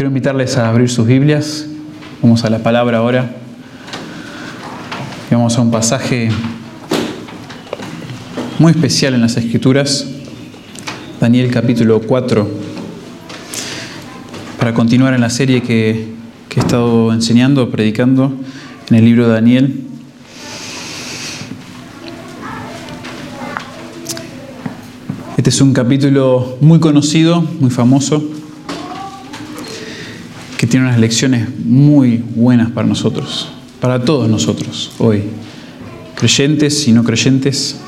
Quiero invitarles a abrir sus Biblias. Vamos a la palabra ahora. Y vamos a un pasaje muy especial en las Escrituras. Daniel capítulo 4. Para continuar en la serie que, que he estado enseñando, predicando en el libro de Daniel. Este es un capítulo muy conocido, muy famoso que tiene unas lecciones muy buenas para nosotros, para todos nosotros hoy, creyentes y no creyentes.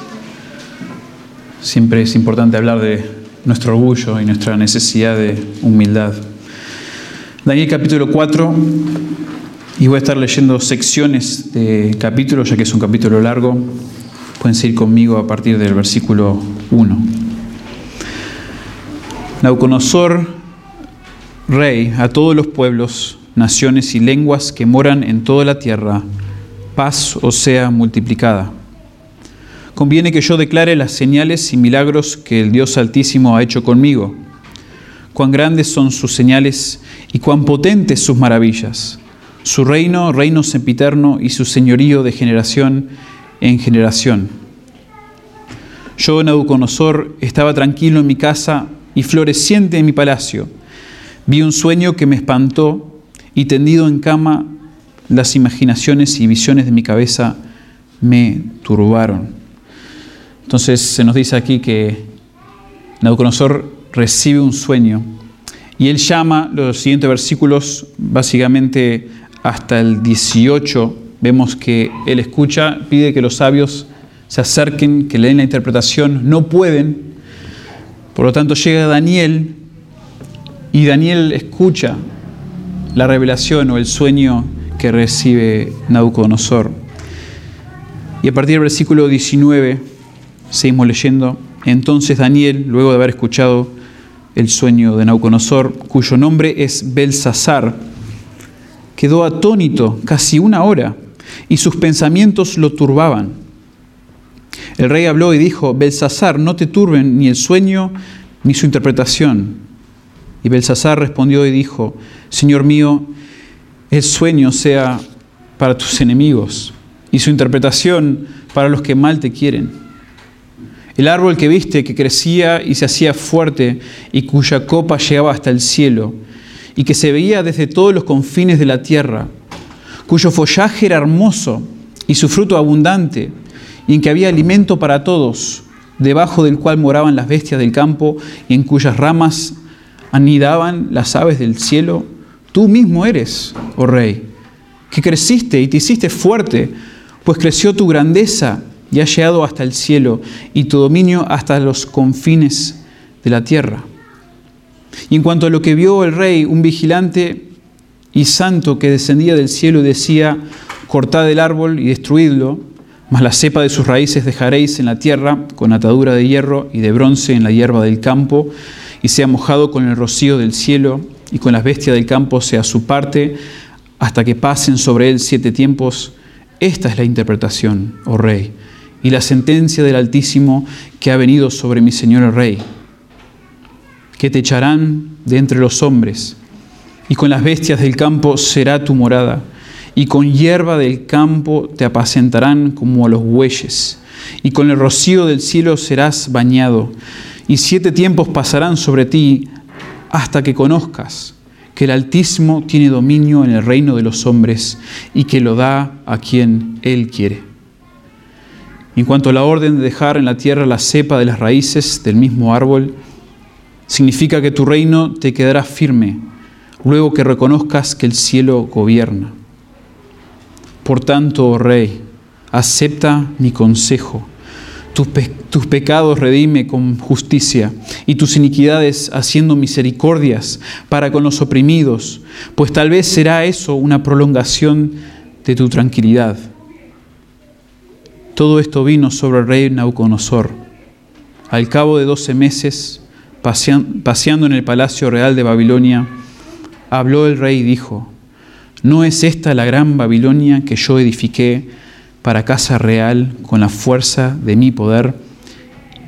Siempre es importante hablar de nuestro orgullo y nuestra necesidad de humildad. Daniel capítulo 4, y voy a estar leyendo secciones de capítulos, ya que es un capítulo largo. Pueden seguir conmigo a partir del versículo 1. Nauconosor Rey a todos los pueblos, naciones y lenguas que moran en toda la tierra, paz os sea multiplicada. Conviene que yo declare las señales y milagros que el Dios Altísimo ha hecho conmigo. Cuán grandes son sus señales y cuán potentes sus maravillas. Su reino, reino sempiterno y su señorío de generación en generación. Yo, Nabucodonosor, estaba tranquilo en mi casa y floreciente en mi palacio Vi un sueño que me espantó y tendido en cama las imaginaciones y visiones de mi cabeza me turbaron. Entonces se nos dice aquí que Nabucodonosor recibe un sueño y él llama los siguientes versículos, básicamente hasta el 18, vemos que él escucha, pide que los sabios se acerquen, que le den la interpretación, no pueden. Por lo tanto llega Daniel y Daniel escucha la revelación o el sueño que recibe Nabucodonosor. Y a partir del versículo 19 seguimos leyendo. Entonces Daniel, luego de haber escuchado el sueño de Nabucodonosor, cuyo nombre es Belsasar, quedó atónito casi una hora y sus pensamientos lo turbaban. El rey habló y dijo, Belsasar, no te turben ni el sueño ni su interpretación y Belsasar respondió y dijo, Señor mío, el sueño sea para tus enemigos y su interpretación para los que mal te quieren. El árbol que viste que crecía y se hacía fuerte y cuya copa llegaba hasta el cielo y que se veía desde todos los confines de la tierra, cuyo follaje era hermoso y su fruto abundante y en que había alimento para todos, debajo del cual moraban las bestias del campo y en cuyas ramas anidaban las aves del cielo, tú mismo eres, oh rey, que creciste y te hiciste fuerte, pues creció tu grandeza y ha llegado hasta el cielo y tu dominio hasta los confines de la tierra. Y en cuanto a lo que vio el rey, un vigilante y santo que descendía del cielo decía, cortad el árbol y destruidlo, mas la cepa de sus raíces dejaréis en la tierra con atadura de hierro y de bronce en la hierba del campo, y sea mojado con el rocío del cielo y con las bestias del campo sea su parte, hasta que pasen sobre él siete tiempos. Esta es la interpretación, oh rey, y la sentencia del Altísimo que ha venido sobre mi Señor el Rey, que te echarán de entre los hombres, y con las bestias del campo será tu morada, y con hierba del campo te apacentarán como a los bueyes, y con el rocío del cielo serás bañado y siete tiempos pasarán sobre ti hasta que conozcas que el Altísimo tiene dominio en el reino de los hombres y que lo da a quien Él quiere. En cuanto a la orden de dejar en la tierra la cepa de las raíces del mismo árbol, significa que tu reino te quedará firme luego que reconozcas que el cielo gobierna. Por tanto, oh Rey, acepta mi consejo tus, pecados redime con justicia y tus iniquidades haciendo misericordias para con los oprimidos, pues tal vez será eso una prolongación de tu tranquilidad. Todo esto vino sobre el rey Nauconosor. Al cabo de doce meses, paseando en el palacio real de Babilonia, habló el rey y dijo, ¿no es esta la gran Babilonia que yo edifiqué? para casa real con la fuerza de mi poder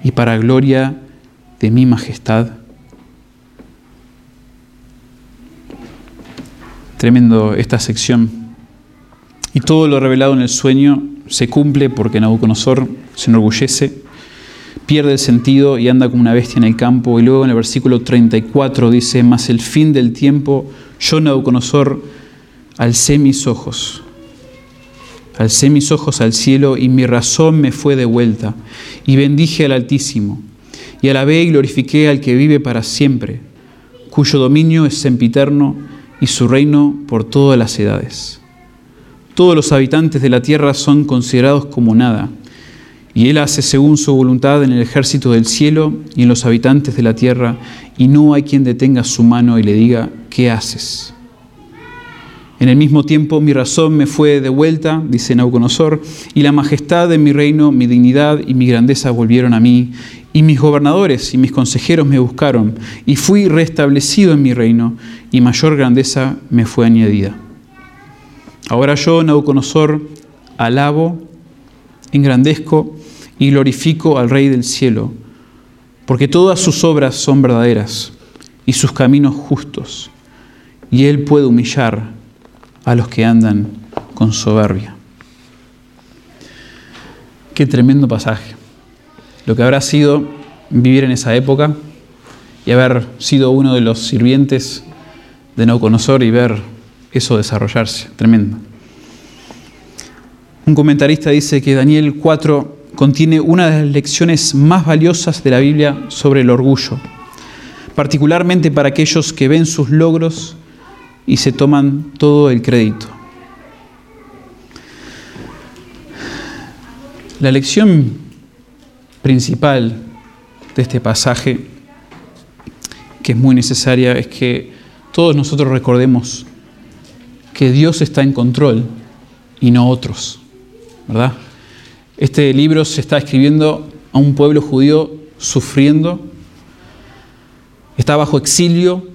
y para gloria de mi majestad. Tremendo esta sección. Y todo lo revelado en el sueño se cumple porque Nabucodonosor se enorgullece, pierde el sentido y anda como una bestia en el campo. Y luego en el versículo 34 dice, más el fin del tiempo, yo Nabucodonosor alcé mis ojos, alcé mis ojos al cielo y mi razón me fue de vuelta y bendije al Altísimo y alabé y glorifiqué al que vive para siempre, cuyo dominio es sempiterno y su reino por todas las edades. Todos los habitantes de la tierra son considerados como nada, y Él hace según su voluntad en el ejército del cielo y en los habitantes de la tierra, y no hay quien detenga su mano y le diga, ¿qué haces? En el mismo tiempo mi razón me fue de vuelta, dice Nauconosor, y la majestad de mi reino, mi dignidad y mi grandeza volvieron a mí, y mis gobernadores y mis consejeros me buscaron, y fui restablecido en mi reino, y mayor grandeza me fue añadida. Ahora yo, Nabucodonosor, alabo, engrandezco y glorifico al Rey del cielo, porque todas sus obras son verdaderas y sus caminos justos, y él puede humillar a los que andan con soberbia. Qué tremendo pasaje lo que habrá sido vivir en esa época y haber sido uno de los sirvientes de Nauconosor y ver eso desarrollarse. Tremendo. Un comentarista dice que Daniel 4 contiene una de las lecciones más valiosas de la Biblia sobre el orgullo, particularmente para aquellos que ven sus logros y se toman todo el crédito. La lección principal de este pasaje, que es muy necesaria, es que todos nosotros recordemos que Dios está en control y no otros, ¿verdad? Este libro se está escribiendo a un pueblo judío sufriendo, está bajo exilio,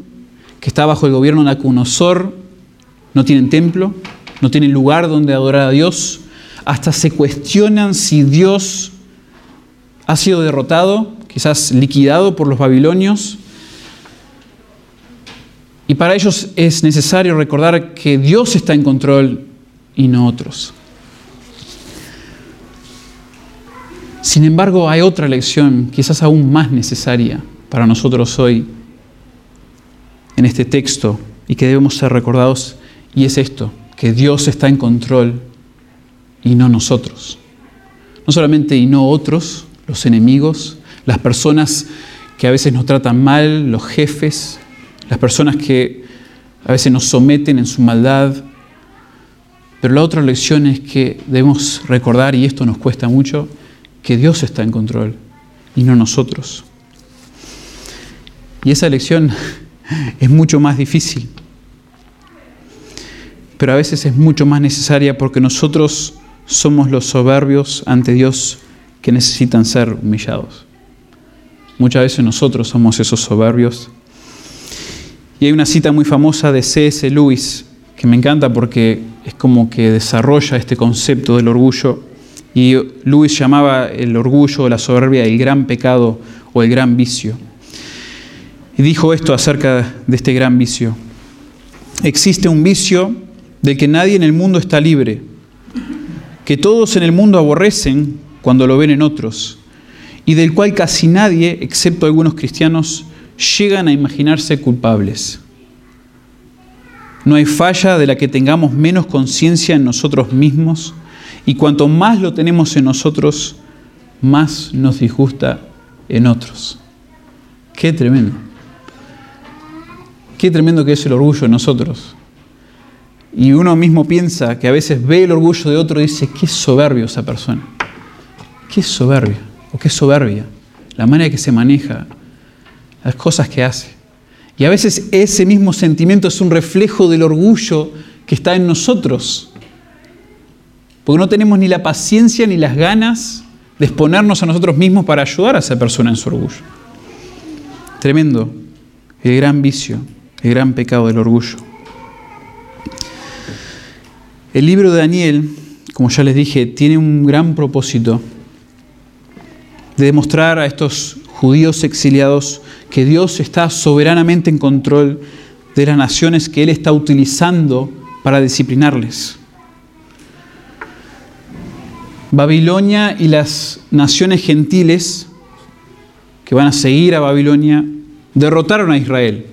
que está bajo el gobierno de Nacunosor, no tienen templo, no tienen lugar donde adorar a Dios, hasta se cuestionan si Dios ha sido derrotado, quizás liquidado por los babilonios. Y para ellos es necesario recordar que Dios está en control y no otros. Sin embargo, hay otra lección, quizás aún más necesaria para nosotros hoy en este texto y que debemos ser recordados, y es esto, que Dios está en control y no nosotros. No solamente y no otros, los enemigos, las personas que a veces nos tratan mal, los jefes, las personas que a veces nos someten en su maldad. Pero la otra lección es que debemos recordar, y esto nos cuesta mucho, que Dios está en control y no nosotros. Y esa lección es mucho más difícil, pero a veces es mucho más necesaria porque nosotros somos los soberbios ante Dios que necesitan ser humillados. Muchas veces nosotros somos esos soberbios. Y hay una cita muy famosa de C.S. Lewis que me encanta porque es como que desarrolla este concepto del orgullo. Y Lewis llamaba el orgullo o la soberbia el gran pecado o el gran vicio. Y dijo esto acerca de este gran vicio. Existe un vicio del que nadie en el mundo está libre, que todos en el mundo aborrecen cuando lo ven en otros, y del cual casi nadie, excepto algunos cristianos, llegan a imaginarse culpables. No hay falla de la que tengamos menos conciencia en nosotros mismos, y cuanto más lo tenemos en nosotros, más nos disgusta en otros. Qué tremendo. Qué tremendo que es el orgullo en nosotros. Y uno mismo piensa que a veces ve el orgullo de otro y dice, qué soberbio esa persona. Qué soberbia o qué soberbia la manera que se maneja, las cosas que hace. Y a veces ese mismo sentimiento es un reflejo del orgullo que está en nosotros. Porque no tenemos ni la paciencia ni las ganas de exponernos a nosotros mismos para ayudar a esa persona en su orgullo. Tremendo, el gran vicio, el gran pecado del orgullo. El libro de Daniel, como ya les dije, tiene un gran propósito de demostrar a estos judíos exiliados que Dios está soberanamente en control de las naciones que Él está utilizando para disciplinarles. Babilonia y las naciones gentiles que van a seguir a Babilonia derrotaron a Israel.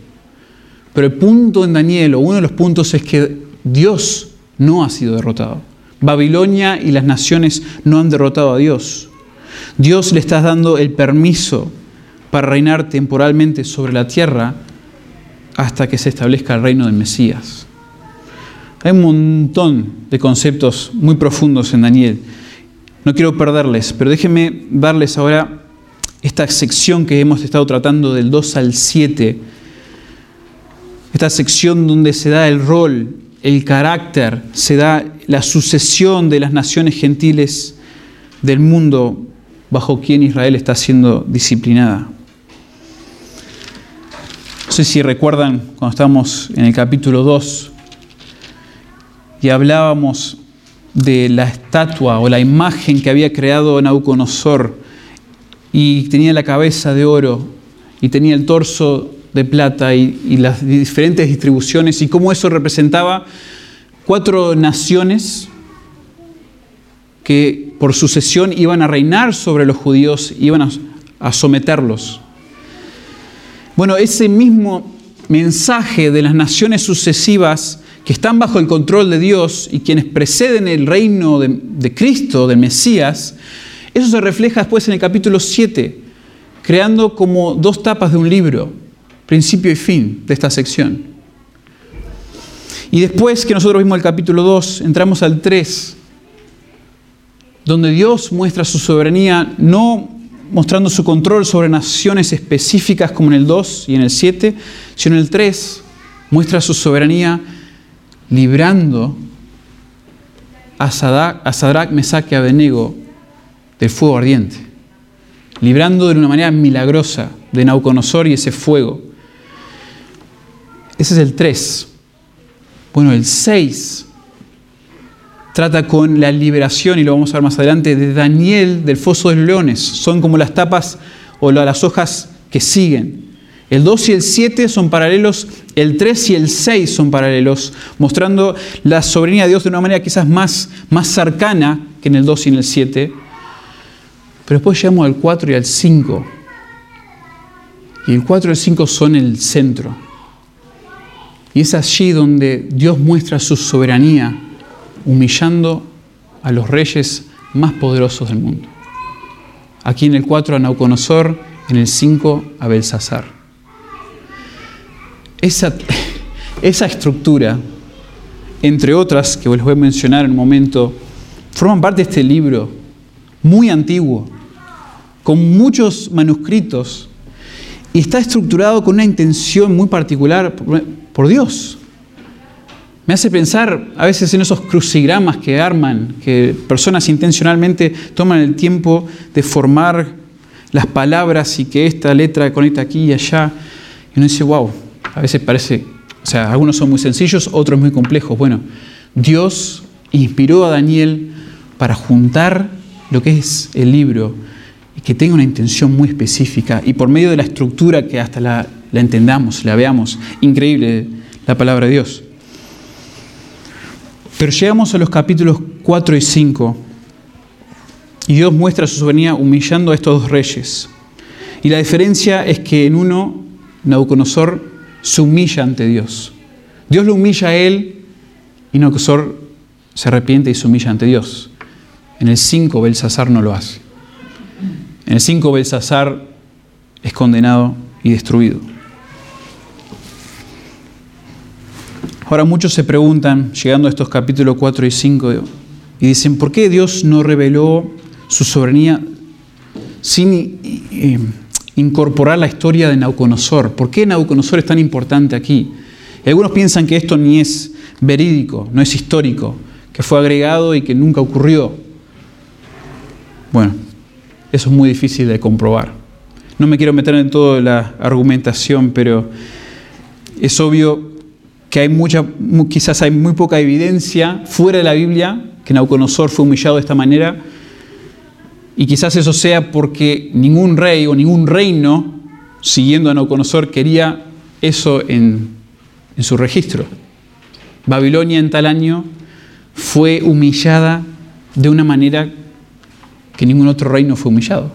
Pero el punto en Daniel, o uno de los puntos, es que Dios no ha sido derrotado. Babilonia y las naciones no han derrotado a Dios. Dios le está dando el permiso para reinar temporalmente sobre la tierra hasta que se establezca el reino del Mesías. Hay un montón de conceptos muy profundos en Daniel. No quiero perderles, pero déjenme darles ahora esta sección que hemos estado tratando del 2 al 7, esta sección donde se da el rol, el carácter, se da la sucesión de las naciones gentiles del mundo bajo quien Israel está siendo disciplinada. No sé si recuerdan cuando estábamos en el capítulo 2 y hablábamos de la estatua o la imagen que había creado Nauconosor y tenía la cabeza de oro y tenía el torso de plata y, las diferentes distribuciones y cómo eso representaba cuatro naciones que por sucesión iban a reinar sobre los judíos, iban a, a someterlos. Bueno, ese mismo mensaje de las naciones sucesivas que están bajo el control de Dios y quienes preceden el reino de, de, Cristo, del Mesías, eso se refleja después en el capítulo 7, creando como dos tapas de un libro, principio y fin de esta sección. Y después que nosotros vimos el capítulo 2, entramos al 3, donde Dios muestra su soberanía, no mostrando su control sobre naciones específicas como en el 2 y en el 7, sino en el 3 muestra su soberanía librando a Sadrach, Mesach y Abednego del fuego ardiente, librando de una manera milagrosa de Nauconosor y ese fuego. Ese es el 3. Bueno, el 6 trata con la liberación, y lo vamos a ver más adelante, de Daniel del foso de los leones. Son como las tapas o las hojas que siguen. El 2 y el 7 son paralelos, el 3 y el 6 son paralelos, mostrando la soberanía de Dios de una manera quizás más, más cercana que en el 2 y en el 7. Pero después llegamos al 4 y al 5. Y el 4 y el 5 son el centro. Y es allí donde Dios muestra su soberanía, humillando a los reyes más poderosos del mundo. Aquí en el 4 a Nauconosor, en el 5 a Belsasar. Esa, esa estructura, entre otras que les voy a mencionar en un momento, forman parte de este libro muy antiguo, con muchos manuscritos, y está estructurado con una intención muy particular por Dios. Me hace pensar a veces en esos crucigramas que arman, que personas intencionalmente toman el tiempo de formar las palabras y que esta letra conecta aquí y allá. Y uno dice, wow, a veces parece, o sea, algunos son muy sencillos, otros muy complejos. Bueno, Dios inspiró a Daniel para juntar lo que es el libro y que tenga una intención muy específica y por medio de la estructura que hasta la, la entendamos, la veamos, increíble la palabra de Dios. Pero llegamos a los capítulos 4 y 5 y Dios muestra su soberanía humillando a estos dos reyes. Y la diferencia es que en uno, Nabucodonosor se humilla ante Dios. Dios lo humilla a él y Nabucodonosor se arrepiente y se humilla ante Dios. En el 5 Belsasar no lo hace. En el 5 Belsasar es condenado y destruido. Ahora muchos se preguntan, llegando a estos capítulos 4 y 5, y dicen, ¿por qué Dios no reveló su soberanía sin eh, incorporar la historia de Nauconosor? ¿Por qué Nauconosor es tan importante aquí? Y algunos piensan que esto ni es verídico, no es histórico, que fue agregado y que nunca ocurrió. Bueno, eso es muy difícil de comprobar. No me quiero meter en toda la argumentación, pero es obvio que hay mucha, quizás hay muy poca evidencia fuera de la Biblia que Nauconosor fue humillado de esta manera, y quizás eso sea porque ningún rey o ningún reino, siguiendo a Nauconosor, quería eso en, en su registro. Babilonia en tal año fue humillada de una manera que ningún otro reino fue humillado.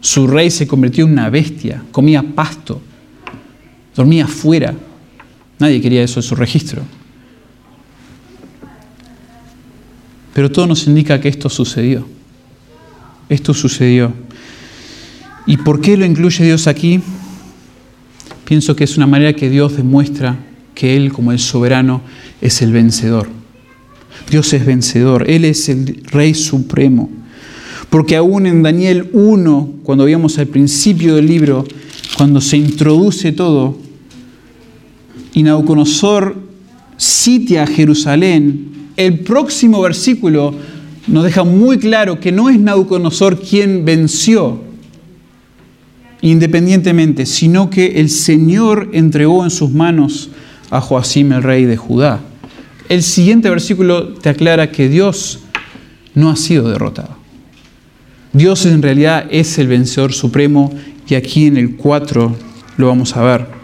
Su rey se convirtió en una bestia, comía pasto, dormía afuera. Nadie quería eso en su registro. Pero todo nos indica que esto sucedió. Esto sucedió. ¿Y por qué lo incluye Dios aquí? Pienso que es una manera que Dios demuestra que Él, como el soberano, es el vencedor. Dios es vencedor, Él es el Rey Supremo. Porque aún en Daniel 1, cuando veíamos al principio del libro, cuando se introduce todo, y Nauconosor sitia Jerusalén, el próximo versículo nos deja muy claro que no es Nauconosor quien venció independientemente, sino que el Señor entregó en sus manos a Joacim, el rey de Judá. El siguiente versículo te aclara que Dios no ha sido derrotado. Dios en realidad es el vencedor supremo y aquí en el 4 lo vamos a ver.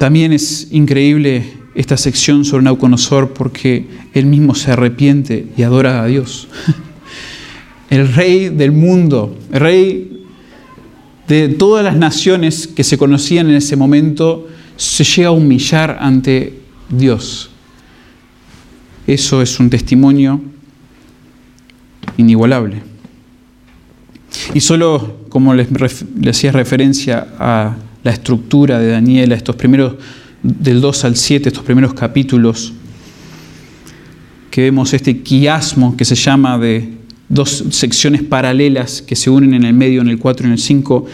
También es increíble esta sección sobre Nauconosor porque él mismo se arrepiente y adora a Dios. El rey del mundo, el rey de todas las naciones que se conocían en ese momento, se llega a humillar ante Dios. Eso es un testimonio inigualable. Y solo como les, hacía referencia a la estructura de Daniel, estos primeros, del 2 al 7, estos primeros capítulos, que vemos este quiasmo que se llama de dos secciones paralelas que se unen en el medio, en el 4 y en el 5,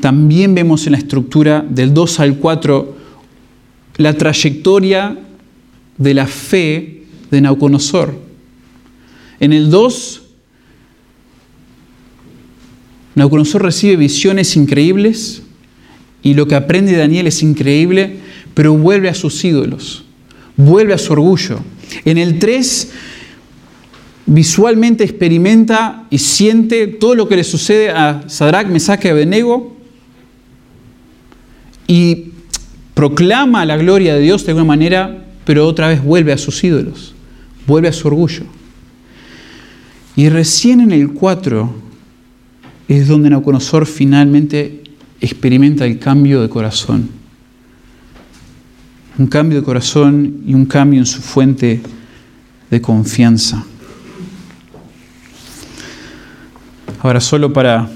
también vemos en la estructura del 2 al 4 la trayectoria de la fe de Nauconosor. En el 2, Nauconosor recibe visiones increíbles y lo que aprende Daniel es increíble, pero vuelve a sus ídolos, vuelve a su orgullo. En el 3, visualmente experimenta y siente todo lo que le sucede a Sadrach, Mesach y Abednego y proclama la gloria de Dios de alguna manera, pero otra vez vuelve a sus ídolos, vuelve a su orgullo. Y recién en el 4 es donde Nauconosor finalmente experimenta el cambio de corazón. Un cambio de corazón y un cambio en su fuente de confianza. Ahora, solo para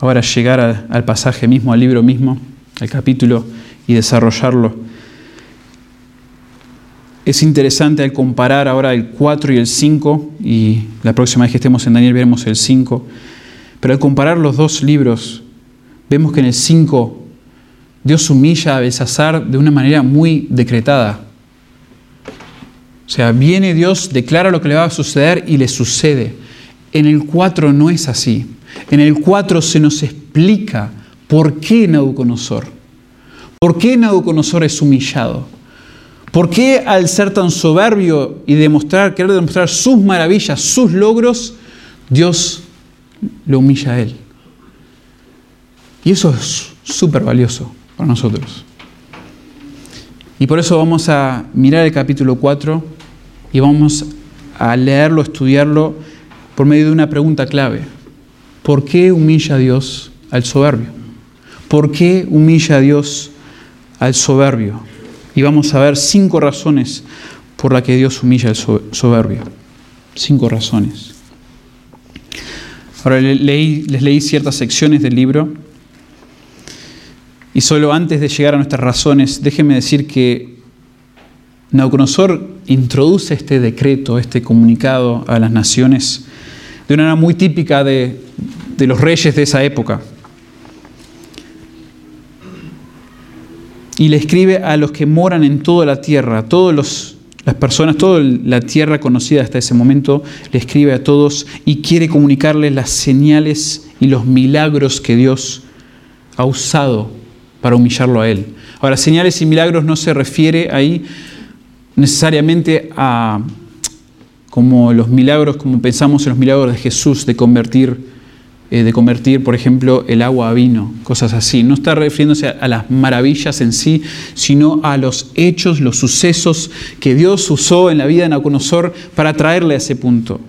ahora llegar al, pasaje mismo, al libro mismo, al capítulo y desarrollarlo. Es interesante al comparar ahora el 4 y el 5, y la próxima vez que estemos en Daniel veremos el 5, pero al comparar los dos libros, vemos que en el 5 Dios humilla a Belsasar de una manera muy decretada. O sea, viene Dios, declara lo que le va a suceder y le sucede. En el 4 no es así. En el 4 se nos explica por qué Nabucodonosor. ¿Por qué Nabucodonosor es humillado? ¿Por qué al ser tan soberbio y demostrar, querer demostrar sus maravillas, sus logros, Dios lo humilla a él? Y eso es súper valioso para nosotros. Y por eso vamos a mirar el capítulo 4 y vamos a leerlo, estudiarlo por medio de una pregunta clave. ¿Por qué humilla Dios al soberbio? ¿Por qué humilla Dios al soberbio? Y vamos a ver cinco razones por las que Dios humilla al soberbio. Cinco razones. Ahora les leí ciertas secciones del libro y solo antes de llegar a nuestras razones, déjenme decir que Nauconosor introduce este decreto, este comunicado a las naciones de una manera muy típica de, los reyes de esa época. Y le escribe a los que moran en toda la tierra, a todas las personas, toda la tierra conocida hasta ese momento, le escribe a todos y quiere comunicarles las señales y los milagros que Dios ha usado para humillarlo a él. Ahora, señales y milagros no se refiere ahí necesariamente a como los milagros, como pensamos en los milagros de Jesús, de convertir eh, de convertir, por ejemplo, el agua a vino, cosas así. No está refiriéndose a, las maravillas en sí, sino a los hechos, los sucesos que Dios usó en la vida de Nabucodonosor para traerle a ese punto.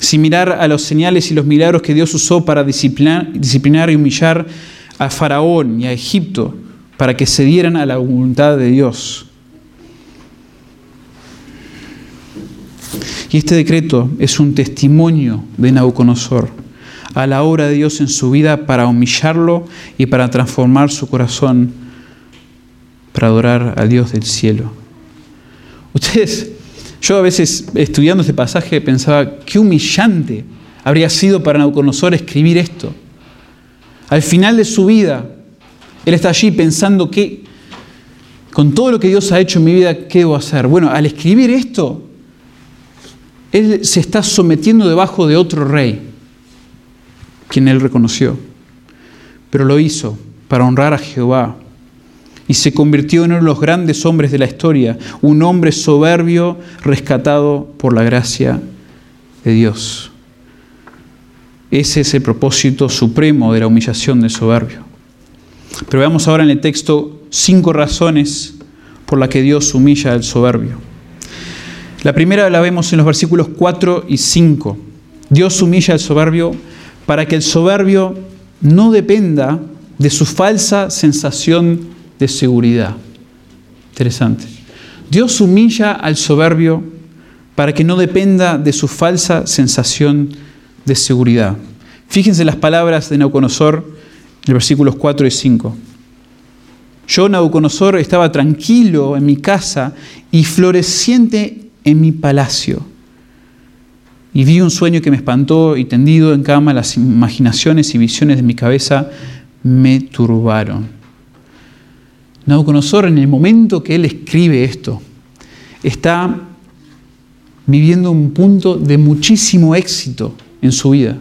Sin mirar a los señales y los milagros que Dios usó para disciplinar, disciplinar y humillar a Faraón y a Egipto para que se dieran a la voluntad de Dios. Y este decreto es un testimonio de Nabucodonosor a la obra de Dios en su vida para humillarlo y para transformar su corazón para adorar a Dios del cielo. Ustedes, yo a veces estudiando este pasaje pensaba, qué humillante habría sido para Nabucodonosor escribir esto. Al final de su vida, él está allí pensando que con todo lo que Dios ha hecho en mi vida, ¿qué debo hacer? Bueno, al escribir esto, él se está sometiendo debajo de otro rey, quien él reconoció. Pero lo hizo para honrar a Jehová y se convirtió en uno de los grandes hombres de la historia, un hombre soberbio rescatado por la gracia de Dios. Ese es el propósito supremo de la humillación del soberbio. Pero veamos ahora en el texto cinco razones por las que Dios humilla al soberbio. La primera la vemos en los versículos 4 y 5. Dios humilla al soberbio para que el soberbio no dependa de su falsa sensación de seguridad. Interesante. Dios humilla al soberbio para que no dependa de su falsa sensación de seguridad. Fíjense las palabras de Nauconosor en los versículos 4 y 5. Yo, Nauconosor, estaba tranquilo en mi casa y floreciente en mi palacio. Y vi un sueño que me espantó y tendido en cama las imaginaciones y visiones de mi cabeza me turbaron. Nabucodonosor, en el momento que él escribe esto, está viviendo un punto de muchísimo éxito en su vida.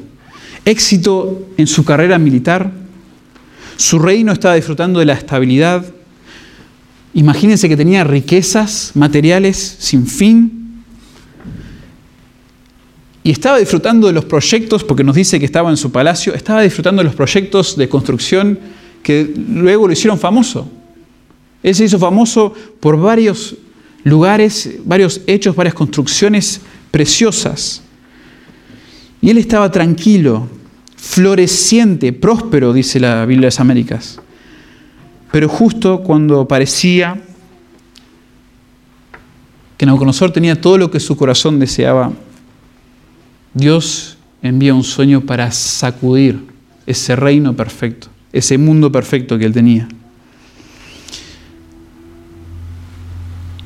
Éxito en su carrera militar. Su reino estaba disfrutando de la estabilidad. Imagínense que tenía riquezas materiales sin fin y estaba disfrutando de los proyectos, porque nos dice que estaba en su palacio, estaba disfrutando de los proyectos de construcción que luego lo hicieron famoso. Él se hizo famoso por varios lugares, varios hechos, varias construcciones preciosas. Y él estaba tranquilo, floreciente, próspero, dice la Biblia de las Américas. Pero justo cuando parecía que Nabucodonosor tenía todo lo que su corazón deseaba, Dios envía un sueño para sacudir ese reino perfecto, ese mundo perfecto que él tenía.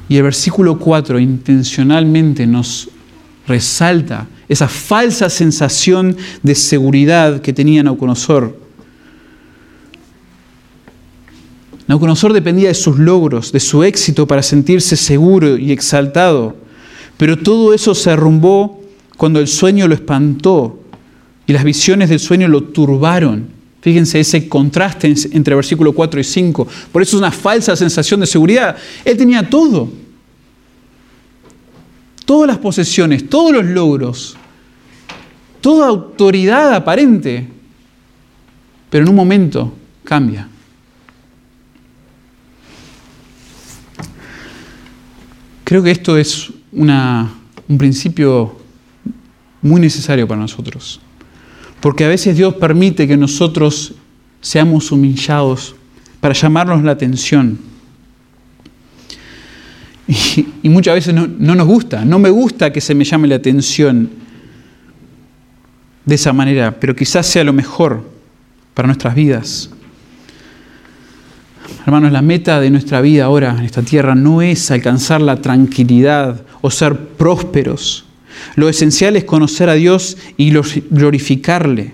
Y el versículo 4 intencionalmente nos resalta esa falsa sensación de seguridad que tenía Nauconosor. Nauconosor dependía de sus logros, de su éxito para sentirse seguro y exaltado, pero todo eso se arrumbó cuando el sueño lo espantó y las visiones del sueño lo turbaron. Fíjense ese contraste entre versículo 4 y 5. Por eso es una falsa sensación de seguridad. Él tenía todo. Todas las posesiones, todos los logros, toda autoridad aparente. Pero en un momento cambia. Creo que esto es un principio muy necesario para nosotros. Porque a veces Dios permite que nosotros seamos humillados para llamarnos la atención. Y, muchas veces no, nos gusta, no me gusta que se me llame la atención de esa manera, pero quizás sea lo mejor para nuestras vidas. Hermanos, la meta de nuestra vida ahora en esta tierra no es alcanzar la tranquilidad o ser prósperos lo esencial es conocer a Dios y glorificarle.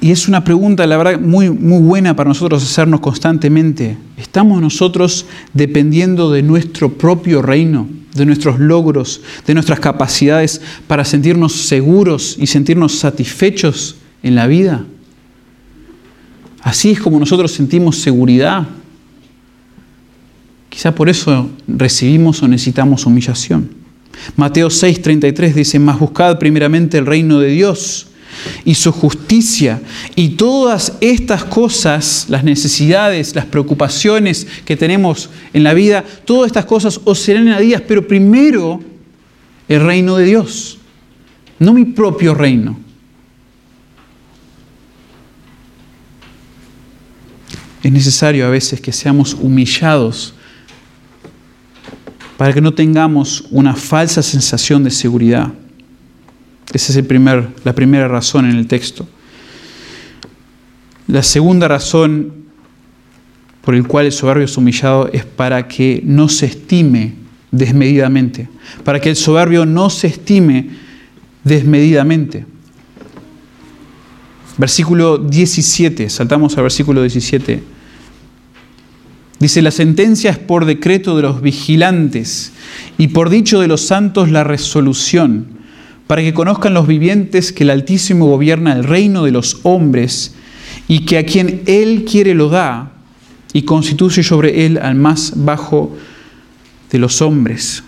Y es una pregunta, la verdad, muy, muy buena para nosotros hacernos constantemente. ¿Estamos nosotros dependiendo de nuestro propio reino, de nuestros logros, de nuestras capacidades para sentirnos seguros y sentirnos satisfechos en la vida? Así es como nosotros sentimos seguridad Quizá por eso recibimos o necesitamos humillación. Mateo 6:33 dice, mas buscad primeramente el reino de Dios y su justicia y todas estas cosas, las necesidades, las preocupaciones que tenemos en la vida, todas estas cosas os serán añadidas, pero primero el reino de Dios, no mi propio reino. Es necesario a veces que seamos humillados para que no tengamos una falsa sensación de seguridad. Esa es la primera razón en el texto. La segunda razón por el cual el soberbio es humillado es para que no se estime desmedidamente, para que el soberbio no se estime desmedidamente. Versículo 17, saltamos al versículo 17. Dice, la sentencia es por decreto de los vigilantes y por dicho de los santos la resolución, para que conozcan los vivientes que el Altísimo gobierna el reino de los hombres y que a quien Él quiere lo da y constituye sobre Él al más bajo de los hombres.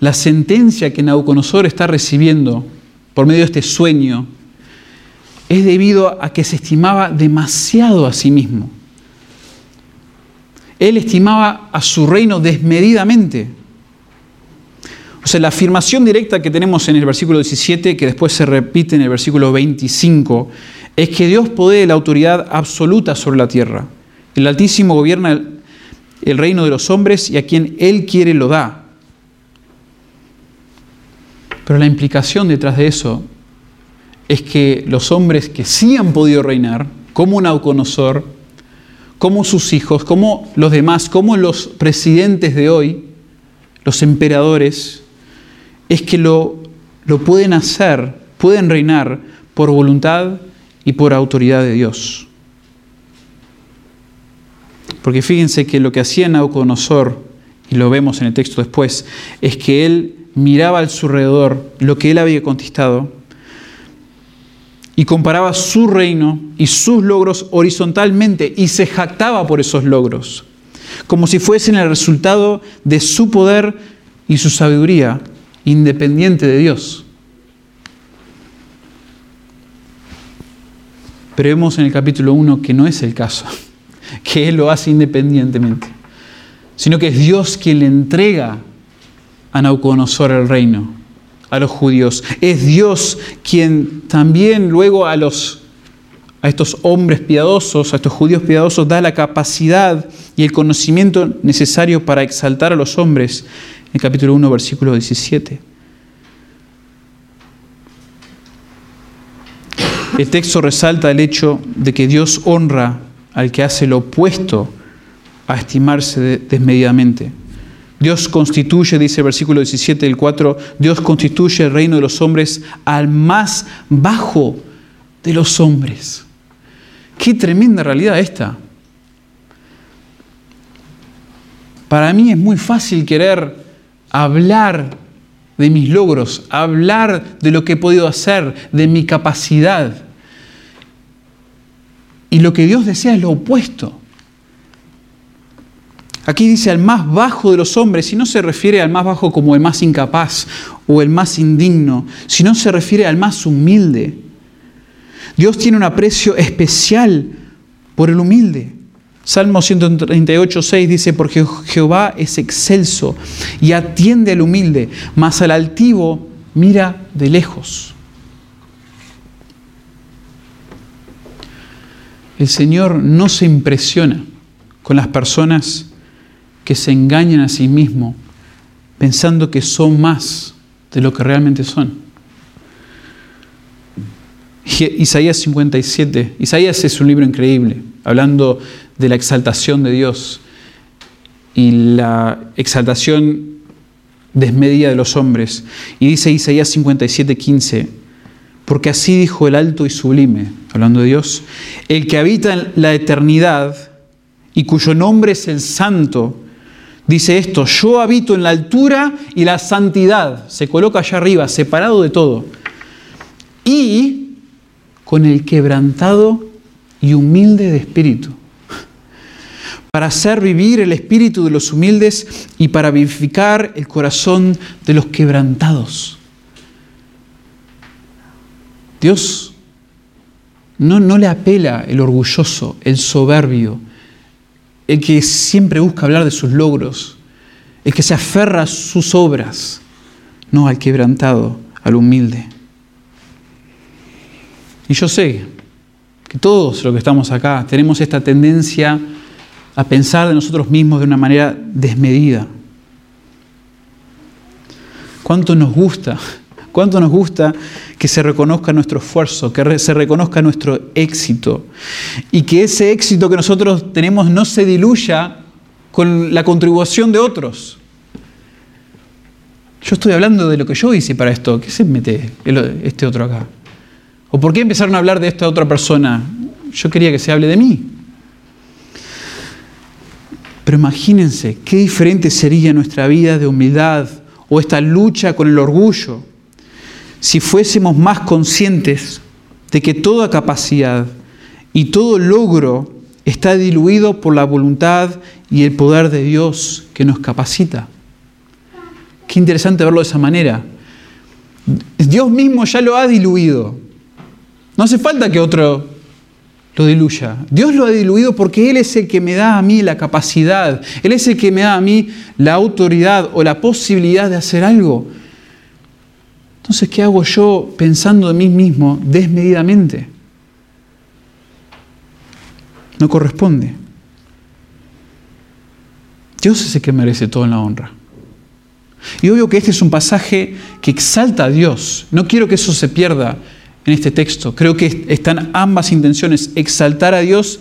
La sentencia que Nauconosor está recibiendo por medio de este sueño es debido a que se estimaba demasiado a sí mismo. Él estimaba a su reino desmedidamente. O sea, la afirmación directa que tenemos en el versículo 17, que después se repite en el versículo 25, es que Dios posee la autoridad absoluta sobre la tierra. El Altísimo gobierna el, reino de los hombres y a quien Él quiere lo da. Pero la implicación detrás de eso es que los hombres que sí han podido reinar, como Nauconosor, como sus hijos, como los demás, como los presidentes de hoy, los emperadores, es que lo, lo pueden hacer, pueden reinar por voluntad y por autoridad de Dios. Porque fíjense que lo que hacía Nauconosor, y lo vemos en el texto después, es que él miraba a su alrededor lo que él había conquistado y comparaba su reino y sus logros horizontalmente y se jactaba por esos logros, como si fuesen el resultado de su poder y su sabiduría independiente de Dios. Pero vemos en el capítulo 1 que no es el caso, que Él lo hace independientemente, sino que es Dios quien le entrega a Nauconosor el reino a los judíos. Es Dios quien también luego a los a estos hombres piadosos, a estos judíos piadosos, da la capacidad y el conocimiento necesario para exaltar a los hombres. El capítulo 1, versículo 17. El texto resalta el hecho de que Dios honra al que hace lo opuesto a estimarse desmedidamente. Dios constituye, dice el versículo 17 del 4, Dios constituye el reino de los hombres al más bajo de los hombres. Qué tremenda realidad esta. Para mí es muy fácil querer hablar de mis logros, hablar de lo que he podido hacer, de mi capacidad. Y lo que Dios desea es lo opuesto. Aquí dice al más bajo de los hombres, y no se refiere al más bajo como el más incapaz o el más indigno, sino se refiere al más humilde. Dios tiene un aprecio especial por el humilde. Salmo 138, 6 dice, porque Jehová es excelso y atiende al humilde, mas al altivo mira de lejos. El Señor no se impresiona con las personas que se engañan a sí mismos pensando que son más de lo que realmente son. Isaías 57, Isaías es un libro increíble, hablando de la exaltación de Dios y la exaltación desmedida de los hombres. Y dice Isaías 57, 15, porque así dijo el alto y sublime, hablando de Dios, el que habita en la eternidad y cuyo nombre es el santo, dice esto, yo habito en la altura y la santidad, se coloca allá arriba, separado de todo, y con el quebrantado y humilde de espíritu, para hacer vivir el espíritu de los humildes y para vivificar el corazón de los quebrantados. Dios no, no le apela el orgulloso, el soberbio, el que siempre busca hablar de sus logros, el que se aferra a sus obras, no al quebrantado, al humilde. Y yo sé que todos los que estamos acá tenemos esta tendencia a pensar de nosotros mismos de una manera desmedida. ¿Cuánto nos gusta? ¿Cuánto nos gusta que se reconozca nuestro esfuerzo, que se reconozca nuestro éxito y que ese éxito que nosotros tenemos no se diluya con la contribución de otros? Yo estoy hablando de lo que yo hice para esto. ¿Qué se mete este otro acá? ¿O por qué empezaron a hablar de esta otra persona? Yo quería que se hable de mí. Pero imagínense qué diferente sería nuestra vida de humildad o esta lucha con el orgullo si fuésemos más conscientes de que toda capacidad y todo logro está diluido por la voluntad y el poder de Dios que nos capacita. Qué interesante verlo de esa manera. Dios mismo ya lo ha diluido. No hace falta que otro lo diluya. Dios lo ha diluido porque Él es el que me da a mí la capacidad, Él es el que me da a mí la autoridad o la posibilidad de hacer algo. Entonces, ¿qué hago yo pensando de mí mismo desmedidamente? No corresponde. Dios es el que merece toda la honra. Y obvio que este es un pasaje que exalta a Dios. No quiero que eso se pierda en este texto. Creo que están ambas intenciones, exaltar a Dios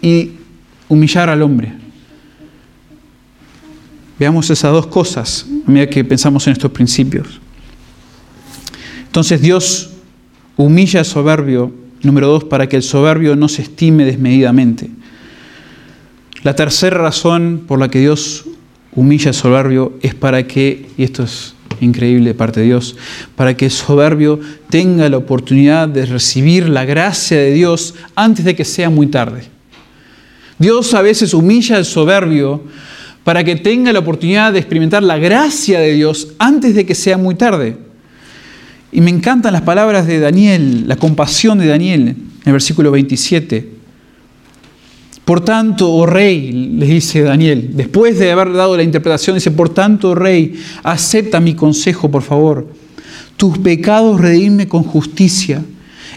y humillar al hombre. Veamos esas dos cosas a medida que pensamos en estos principios. Entonces Dios humilla al soberbio, número dos, para que el soberbio no se estime desmedidamente. La tercera razón por la que Dios humilla al soberbio es para que, y esto es increíble parte de Dios, para que el soberbio tenga la oportunidad de recibir la gracia de Dios antes de que sea muy tarde. Dios a veces humilla al soberbio para que tenga la oportunidad de experimentar la gracia de Dios antes de que sea muy tarde. Y me encantan las palabras de Daniel, la compasión de Daniel en el versículo 27. Por tanto, oh rey, le dice Daniel, después de haber dado la interpretación, dice, por tanto, oh rey, acepta mi consejo, por favor. Tus pecados redime con justicia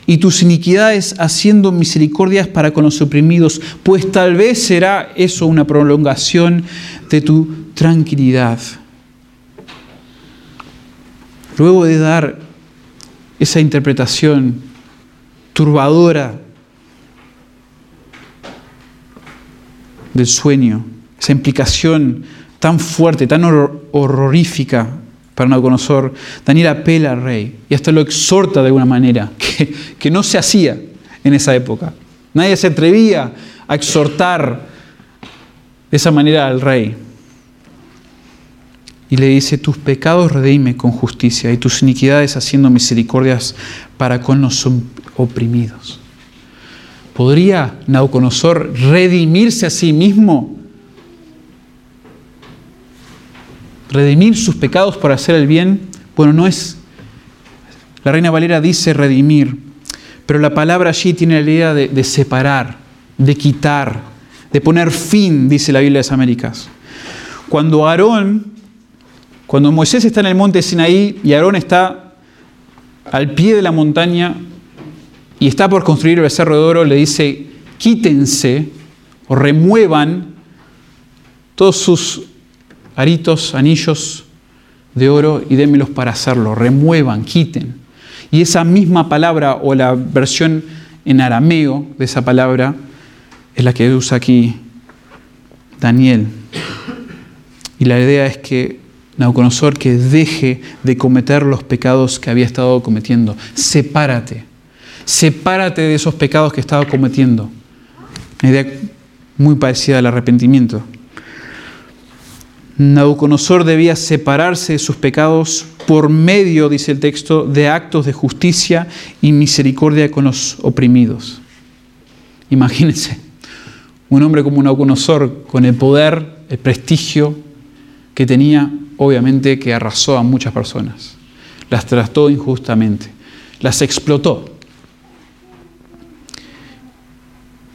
y tus iniquidades haciendo misericordias para con los oprimidos, pues tal vez será eso una prolongación de tu tranquilidad. Luego de dar esa interpretación turbadora del sueño, esa implicación tan fuerte, tan horrorífica para Nabucodonosor, Daniel apela al rey y hasta lo exhorta de alguna manera, que, que no se hacía en esa época. Nadie se atrevía a exhortar de esa manera al rey. Y le dice, tus pecados redime con justicia y tus iniquidades haciendo misericordias para con los oprimidos. ¿Podría Nauconosor redimirse a sí mismo? ¿Redimir sus pecados para hacer el bien? Bueno, no es... La Reina Valera dice redimir, pero la palabra allí tiene la idea de, de separar, de quitar, de poner fin, dice la Biblia de las Américas. Cuando Aarón, cuando Moisés está en el monte Sinaí y Aarón está al pie de la montaña y está por construir el becerro de oro, le dice, quítense o remuevan todos sus aritos, anillos de oro y démelos para hacerlo. Remuevan, quiten. Y esa misma palabra o la versión en arameo de esa palabra es la que usa aquí Daniel. Y la idea es que Nauconosor que deje de cometer los pecados que había estado cometiendo. Sepárate sepárate de esos pecados que estaba cometiendo. Una idea muy parecida al arrepentimiento. Nabucodonosor debía separarse de sus pecados por medio, dice el texto, de actos de justicia y misericordia con los oprimidos. Imagínense, Un hombre como Nabucodonosor, con el poder, el prestigio que tenía, obviamente que arrasó a muchas personas. Las trató injustamente, las explotó.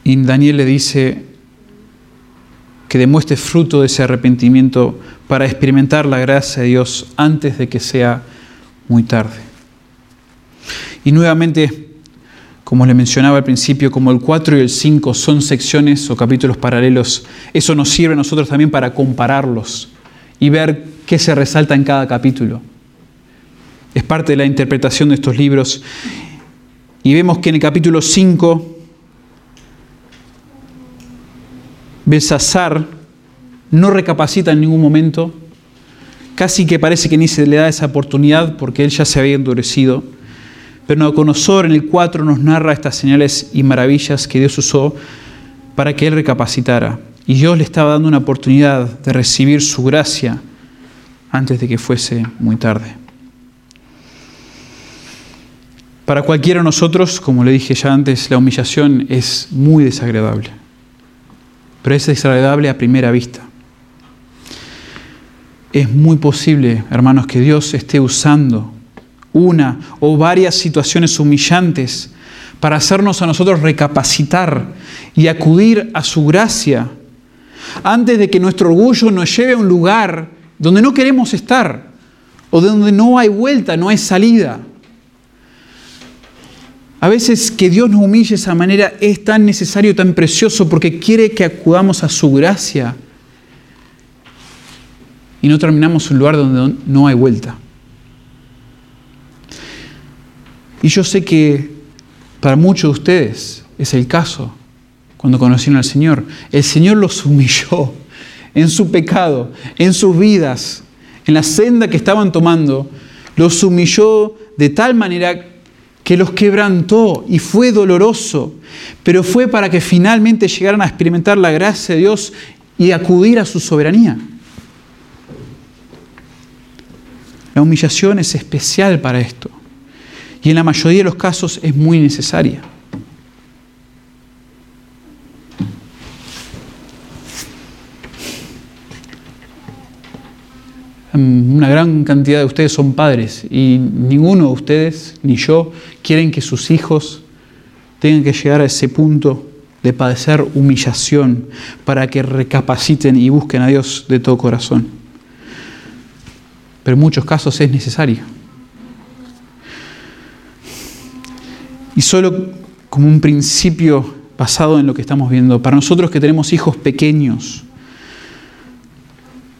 Y Daniel le dice que demuestre fruto de ese arrepentimiento para experimentar la gracia de Dios antes de que sea muy tarde. Y nuevamente, como le mencionaba al principio, como el 4 y el 5 son secciones o capítulos paralelos, eso nos sirve a nosotros también para compararlos y ver qué se resalta en cada capítulo. Es parte de la interpretación de estos libros. Y vemos que en el capítulo 5, Belsasar no recapacita en ningún momento, casi que parece que ni se le da esa oportunidad porque él ya se había endurecido. Pero Nabucodonosor en el 4 nos narra estas señales y maravillas que Dios usó para que él recapacitara. Y Dios le estaba dando una oportunidad de recibir su gracia antes de que fuese muy tarde. Para cualquiera de nosotros, como le dije ya antes, la humillación es muy desagradable. Pero es desagradable a primera vista. Es muy posible, hermanos, que Dios esté usando una o varias situaciones humillantes para hacernos a nosotros recapacitar y acudir a su gracia antes de que nuestro orgullo nos lleve a un lugar donde no queremos estar o donde no hay vuelta, no hay salida. A veces que Dios nos humille de esa manera es tan necesario, tan precioso, porque quiere que acudamos a su gracia y no terminamos en un lugar donde no hay vuelta. Y yo sé que para muchos de ustedes es el caso cuando conocieron al Señor. El Señor los humilló en su pecado, en sus vidas, en la senda que estaban tomando. Los humilló de tal manera que los quebrantó y fue doloroso, pero fue para que finalmente llegaran a experimentar la gracia de Dios y acudir a su soberanía. La humillación es especial para esto y en la mayoría de los casos es muy necesaria. Una gran cantidad de ustedes son padres y ninguno de ustedes, ni yo, quieren que sus hijos tengan que llegar a ese punto de padecer humillación para que recapaciten y busquen a Dios de todo corazón. Pero en muchos casos es necesario. Y solo como un principio basado en lo que estamos viendo, para nosotros que tenemos hijos pequeños,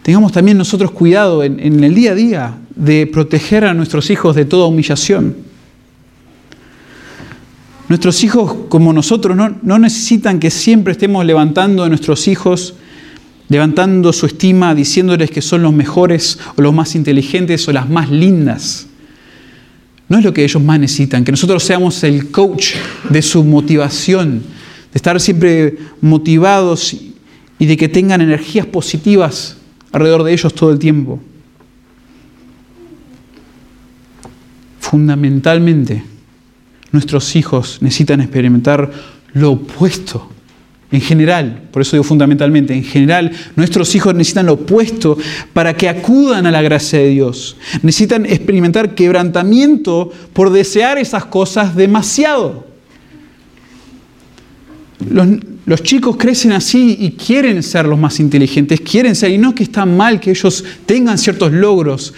tengamos también nosotros cuidado en, el día a día de proteger a nuestros hijos de toda humillación. Nuestros hijos, como nosotros, no, no necesitan que siempre estemos levantando a nuestros hijos, levantando su estima, diciéndoles que son los mejores o los más inteligentes o las más lindas. No es lo que ellos más necesitan, que nosotros seamos el coach de su motivación, de estar siempre motivados y de que tengan energías positivas alrededor de ellos todo el tiempo. Fundamentalmente, nuestros hijos necesitan experimentar lo opuesto en general, por eso digo fundamentalmente, en general nuestros hijos necesitan lo opuesto para que acudan a la gracia de Dios. Necesitan experimentar quebrantamiento por desear esas cosas demasiado. Los, los, chicos crecen así y quieren ser los más inteligentes, quieren ser, y no que está mal que ellos tengan ciertos logros,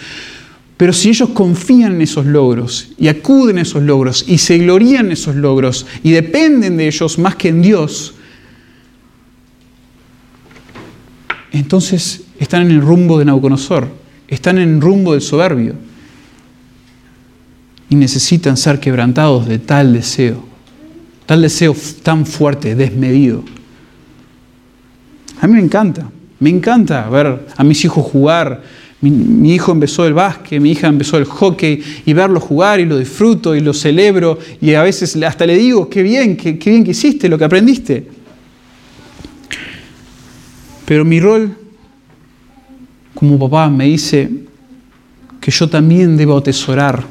pero si ellos confían en esos logros y acuden a esos logros y se glorían en esos logros y dependen de ellos más que en Dios, entonces están en el rumbo de Nabucodonosor, están en el rumbo del soberbio y necesitan ser quebrantados de tal deseo, tal deseo tan fuerte, desmedido. A mí me encanta, me encanta ver a mis hijos jugar. Mi, hijo empezó el básquet, mi hija empezó el hockey y verlo jugar y lo disfruto y lo celebro y a veces hasta le digo, qué bien, qué, qué bien que hiciste lo que aprendiste. Pero mi rol como papá me dice que yo también debo atesorar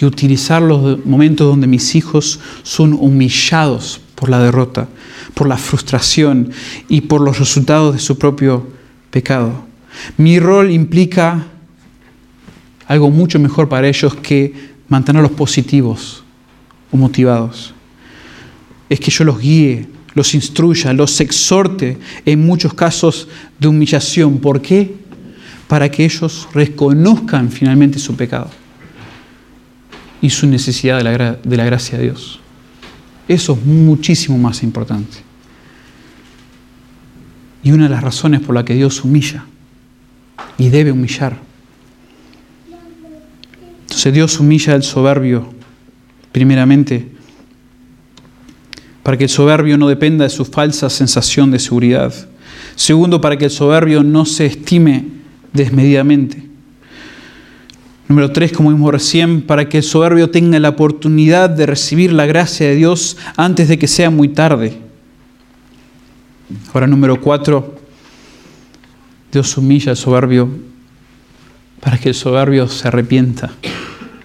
y utilizar los momentos donde mis hijos son humillados por la derrota, por la frustración y por los resultados de su propio pecado. Mi rol implica algo mucho mejor para ellos que mantenerlos positivos o motivados. Es que yo los guíe, los instruya, los exhorte en muchos casos de humillación. ¿Por qué? Para que ellos reconozcan finalmente su pecado y su necesidad de la, de la gracia de Dios. Eso es muchísimo más importante. Y una de las razones por la que Dios humilla y debe humillar. Entonces Dios humilla al soberbio, primeramente, para que el soberbio no dependa de su falsa sensación de seguridad. Segundo, para que el soberbio no se estime desmedidamente. Número tres, como vimos recién, para que el soberbio tenga la oportunidad de recibir la gracia de Dios antes de que sea muy tarde. Ahora, número cuatro, Dios humilla al soberbio para que el soberbio se arrepienta,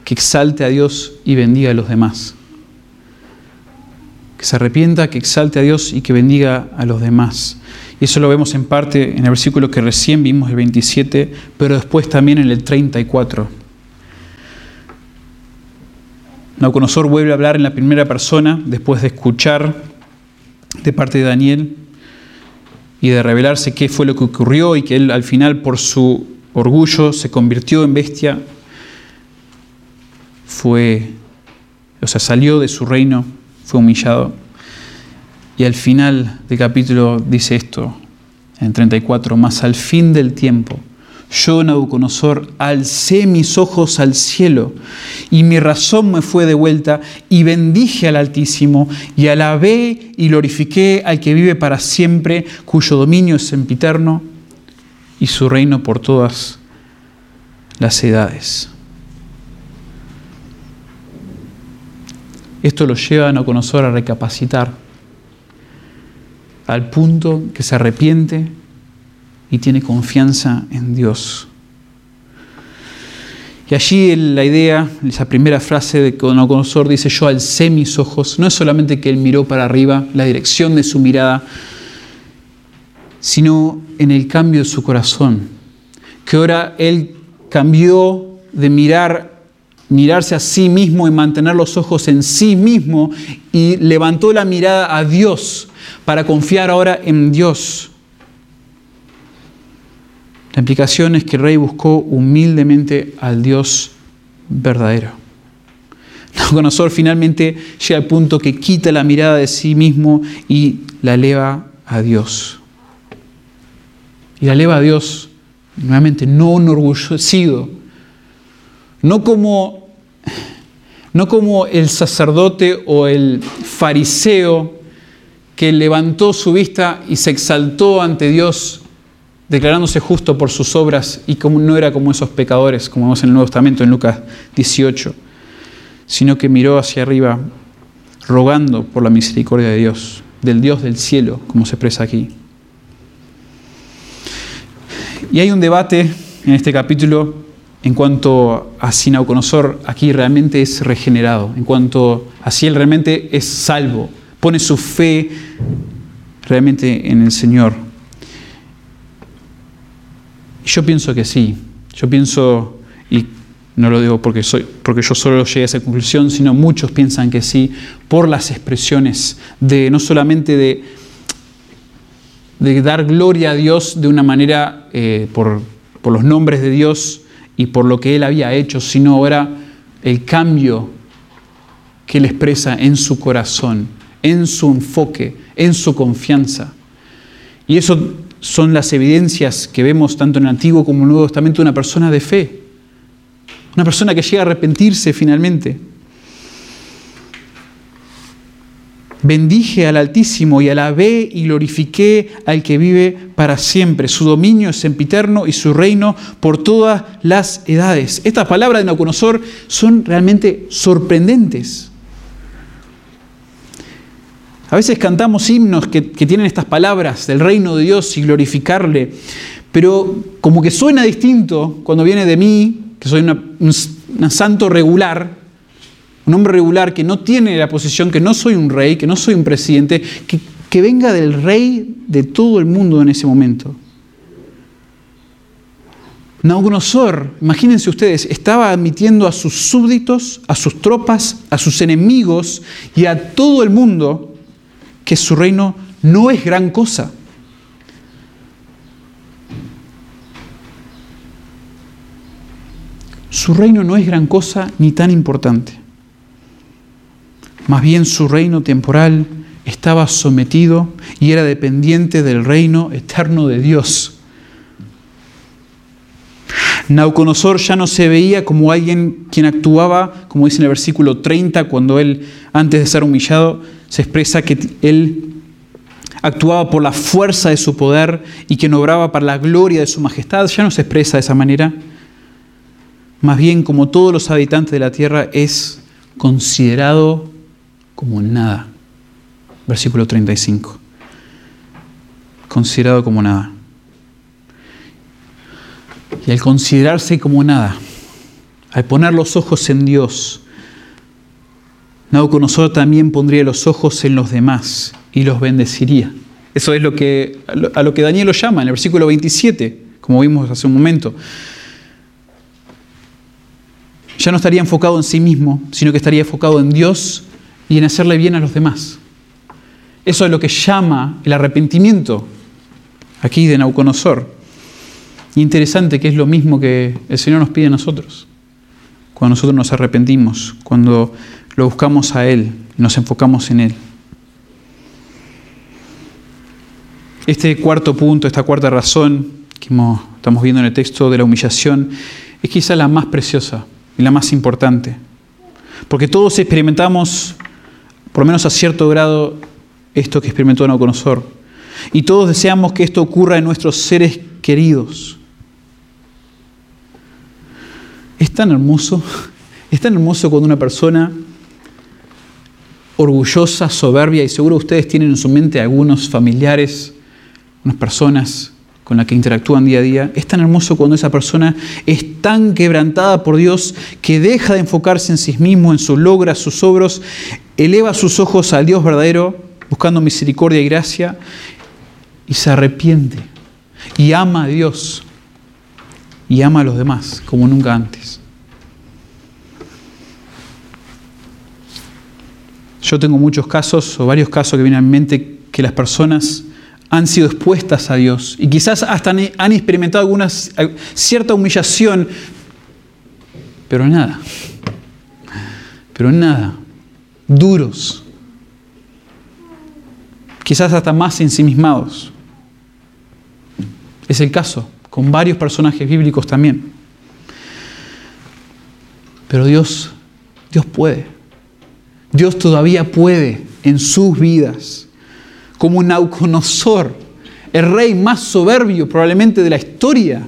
que exalte a Dios y bendiga a los demás. Que se arrepienta, que exalte a Dios y que bendiga a los demás. Y eso lo vemos en parte en el versículo que recién vimos, el 27, pero después también en el 34. Nauconosor vuelve a hablar en la primera persona después de escuchar de parte de Daniel y de revelarse qué fue lo que ocurrió y que él al final por su orgullo se convirtió en bestia. Fue, o sea, salió de su reino, fue humillado. Y al final del capítulo dice esto, en 34, más al fin del tiempo yo, Nabucodonosor, alcé mis ojos al cielo y mi razón me fue de vuelta y bendije al Altísimo y alabé y glorifiqué al que vive para siempre, cuyo dominio es sempiterno y su reino por todas las edades. Esto lo lleva a Nabucodonosor a recapacitar al punto que se arrepiente y tiene confianza en Dios. Y allí la idea, esa primera frase de Nabucodonosor dice, yo alcé mis ojos, no es solamente que él miró para arriba, la dirección de su mirada, sino en el cambio de su corazón, que ahora él cambió de mirar, mirarse a sí mismo y mantener los ojos en sí mismo y levantó la mirada a Dios para confiar ahora en Dios. La implicación es que el rey buscó humildemente al Dios verdadero. Nabucodonosor finalmente llega al punto que quita la mirada de sí mismo y la eleva a Dios. Y la eleva a Dios, nuevamente, no enorgullecido, no como, no como el sacerdote o el fariseo que levantó su vista y se exaltó ante Dios declarándose justo por sus obras y como no era como esos pecadores, como vemos en el Nuevo Testamento en Lucas 18, sino que miró hacia arriba rogando por la misericordia de Dios, del Dios del cielo, como se expresa aquí. Y hay un debate en este capítulo en cuanto a si Nauconosor aquí realmente es regenerado, en cuanto a si él realmente es salvo, pone su fe realmente en el Señor. Yo pienso que sí. Yo pienso, y no lo digo porque, soy, porque yo solo llegué a esa conclusión, sino muchos piensan que sí, por las expresiones de no solamente de, de dar gloria a Dios de una manera, eh, por, por los nombres de Dios y por lo que Él había hecho, sino ahora el cambio que Él expresa en su corazón, en su enfoque, en su confianza. Y eso son las evidencias que vemos tanto en el Antiguo como en el Nuevo Testamento de una persona de fe. Una persona que llega a arrepentirse finalmente. Bendije al Altísimo y alabé y glorifiqué al que vive para siempre. Su dominio es sempiterno y su reino por todas las edades. Estas palabras de Nabucodonosor son realmente sorprendentes. A veces cantamos himnos que, tienen estas palabras del reino de Dios y glorificarle, pero como que suena distinto cuando viene de mí, que soy un santo regular, un hombre regular que no tiene la posición, que no soy un rey, que no soy un presidente, que, venga del rey de todo el mundo en ese momento. Nabucodonosor, imagínense ustedes, estaba admitiendo a sus súbditos, a sus tropas, a sus enemigos y a todo el mundo que su reino no es gran cosa. Su reino no es gran cosa ni tan importante. Más bien su reino temporal estaba sometido y era dependiente del reino eterno de Dios. Nauconosor ya no se veía como alguien quien actuaba, como dice en el versículo 30, cuando él, antes de ser humillado, se expresa que él actuaba por la fuerza de su poder y que obraba para la gloria de su majestad. Ya no se expresa de esa manera. Más bien, como todos los habitantes de la tierra, es considerado como nada. Versículo 35. Considerado como nada. Y al considerarse como nada, al poner los ojos en Dios, Nabucodonosor también pondría los ojos en los demás y los bendeciría. Eso es lo que, a lo que Daniel lo llama en el versículo 27, como vimos hace un momento. Ya no estaría enfocado en sí mismo, sino que estaría enfocado en Dios y en hacerle bien a los demás. Eso es lo que llama el arrepentimiento aquí de Nabucodonosor. Interesante que es lo mismo que el Señor nos pide a nosotros. Cuando nosotros nos arrepentimos, cuando lo buscamos a Él, nos enfocamos en Él. Este cuarto punto, esta cuarta razón que estamos viendo en el texto de la humillación, es quizá la más preciosa y la más importante. Porque todos experimentamos, por lo menos a cierto grado, esto que experimentó Nabucodonosor. Y todos deseamos que esto ocurra en nuestros seres queridos. Es tan hermoso, es tan hermoso cuando una persona orgullosa, soberbia, y seguro ustedes tienen en su mente algunos familiares, unas personas con las que interactúan día a día, es tan hermoso cuando esa persona es tan quebrantada por Dios que deja de enfocarse en sí mismo, en sus logros, sus obros, eleva sus ojos al Dios verdadero, buscando misericordia y gracia, y se arrepiente y ama a Dios y ama a los demás como nunca antes. Yo tengo muchos casos o varios casos que vienen a mi mente que las personas han sido expuestas a Dios y quizás hasta han experimentado alguna cierta humillación, pero nada, pero nada, duros, quizás hasta más ensimismados. Es el caso con varios personajes bíblicos también. Pero Dios, Dios puede. Dios todavía puede en sus vidas. Como Nauconosor, el rey más soberbio probablemente de la historia.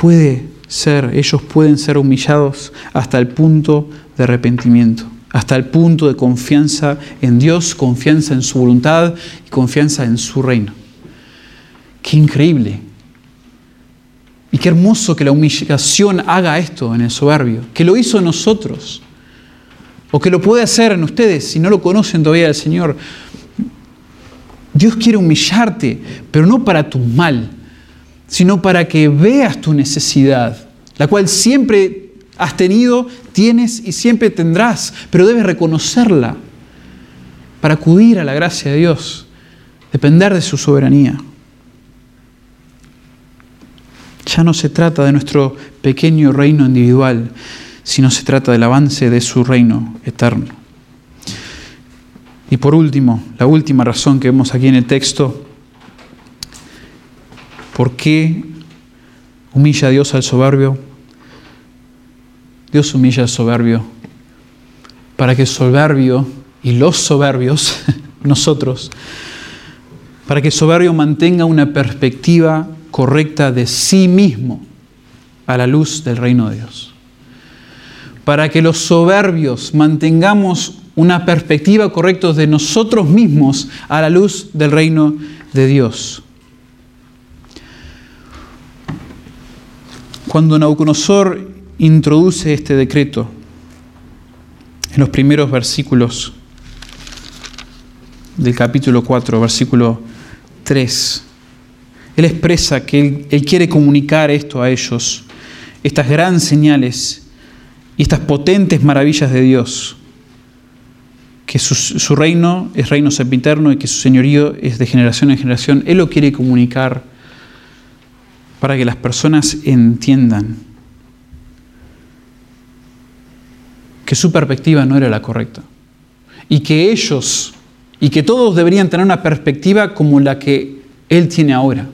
Puede ser, ellos pueden ser humillados hasta el punto de arrepentimiento, hasta el punto de confianza en Dios, confianza en su voluntad y confianza en su reino. Qué increíble. Y qué hermoso que la humillación haga esto en el soberbio, que lo hizo en nosotros, o que lo puede hacer en ustedes si no lo conocen todavía al Señor. Dios quiere humillarte, pero no para tu mal, sino para que veas tu necesidad, la cual siempre has tenido, tienes y siempre tendrás, pero debes reconocerla para acudir a la gracia de Dios, depender de su soberanía. Ya no se trata de nuestro pequeño reino individual, sino se trata del avance de su reino eterno. Y por último, la última razón que vemos aquí en el texto, ¿por qué humilla Dios al soberbio? Dios humilla al soberbio para que el soberbio y los soberbios, nosotros, para que el soberbio mantenga una perspectiva correcta de sí mismo a la luz del reino de Dios. Para que los soberbios mantengamos una perspectiva correcta de nosotros mismos a la luz del reino de Dios. Cuando Nabucodonosor introduce este decreto en los primeros versículos del capítulo 4, versículo 3. Él expresa que él, quiere comunicar esto a ellos, estas grandes señales y estas potentes maravillas de Dios, que su, reino es reino sempiterno y que su señorío es de generación en generación. Él lo quiere comunicar para que las personas entiendan que su perspectiva no era la correcta y que ellos y que todos deberían tener una perspectiva como la que Él tiene ahora.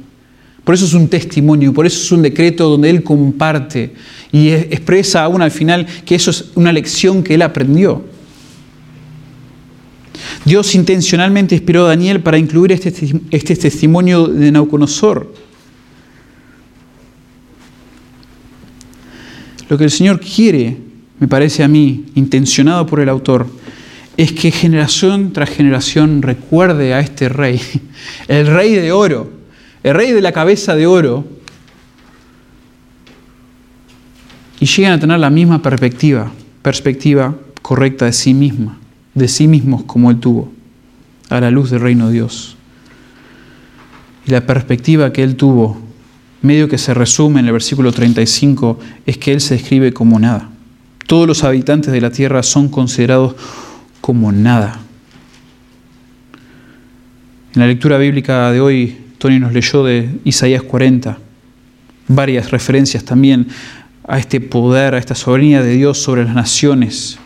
Por eso es un testimonio, por eso es un decreto donde Él comparte y expresa aún al final que eso es una lección que Él aprendió. Dios intencionalmente inspiró a Daniel para incluir este, este testimonio de Nauconosor. Lo que el Señor quiere, me parece a mí, intencionado por el autor, es que generación tras generación recuerde a este rey, el rey de oro, el rey de la cabeza de oro, y lleguen a tener la misma perspectiva, perspectiva correcta de sí misma, de sí mismos como él tuvo, a la luz del reino de Dios. Y la perspectiva que él tuvo, medio que se resume en el versículo 35, es que él se describe como nada. Todos los habitantes de la tierra son considerados como nada. En la lectura bíblica de hoy, Tony nos leyó de Isaías 40, varias referencias también a este poder, a esta soberanía de Dios sobre las naciones.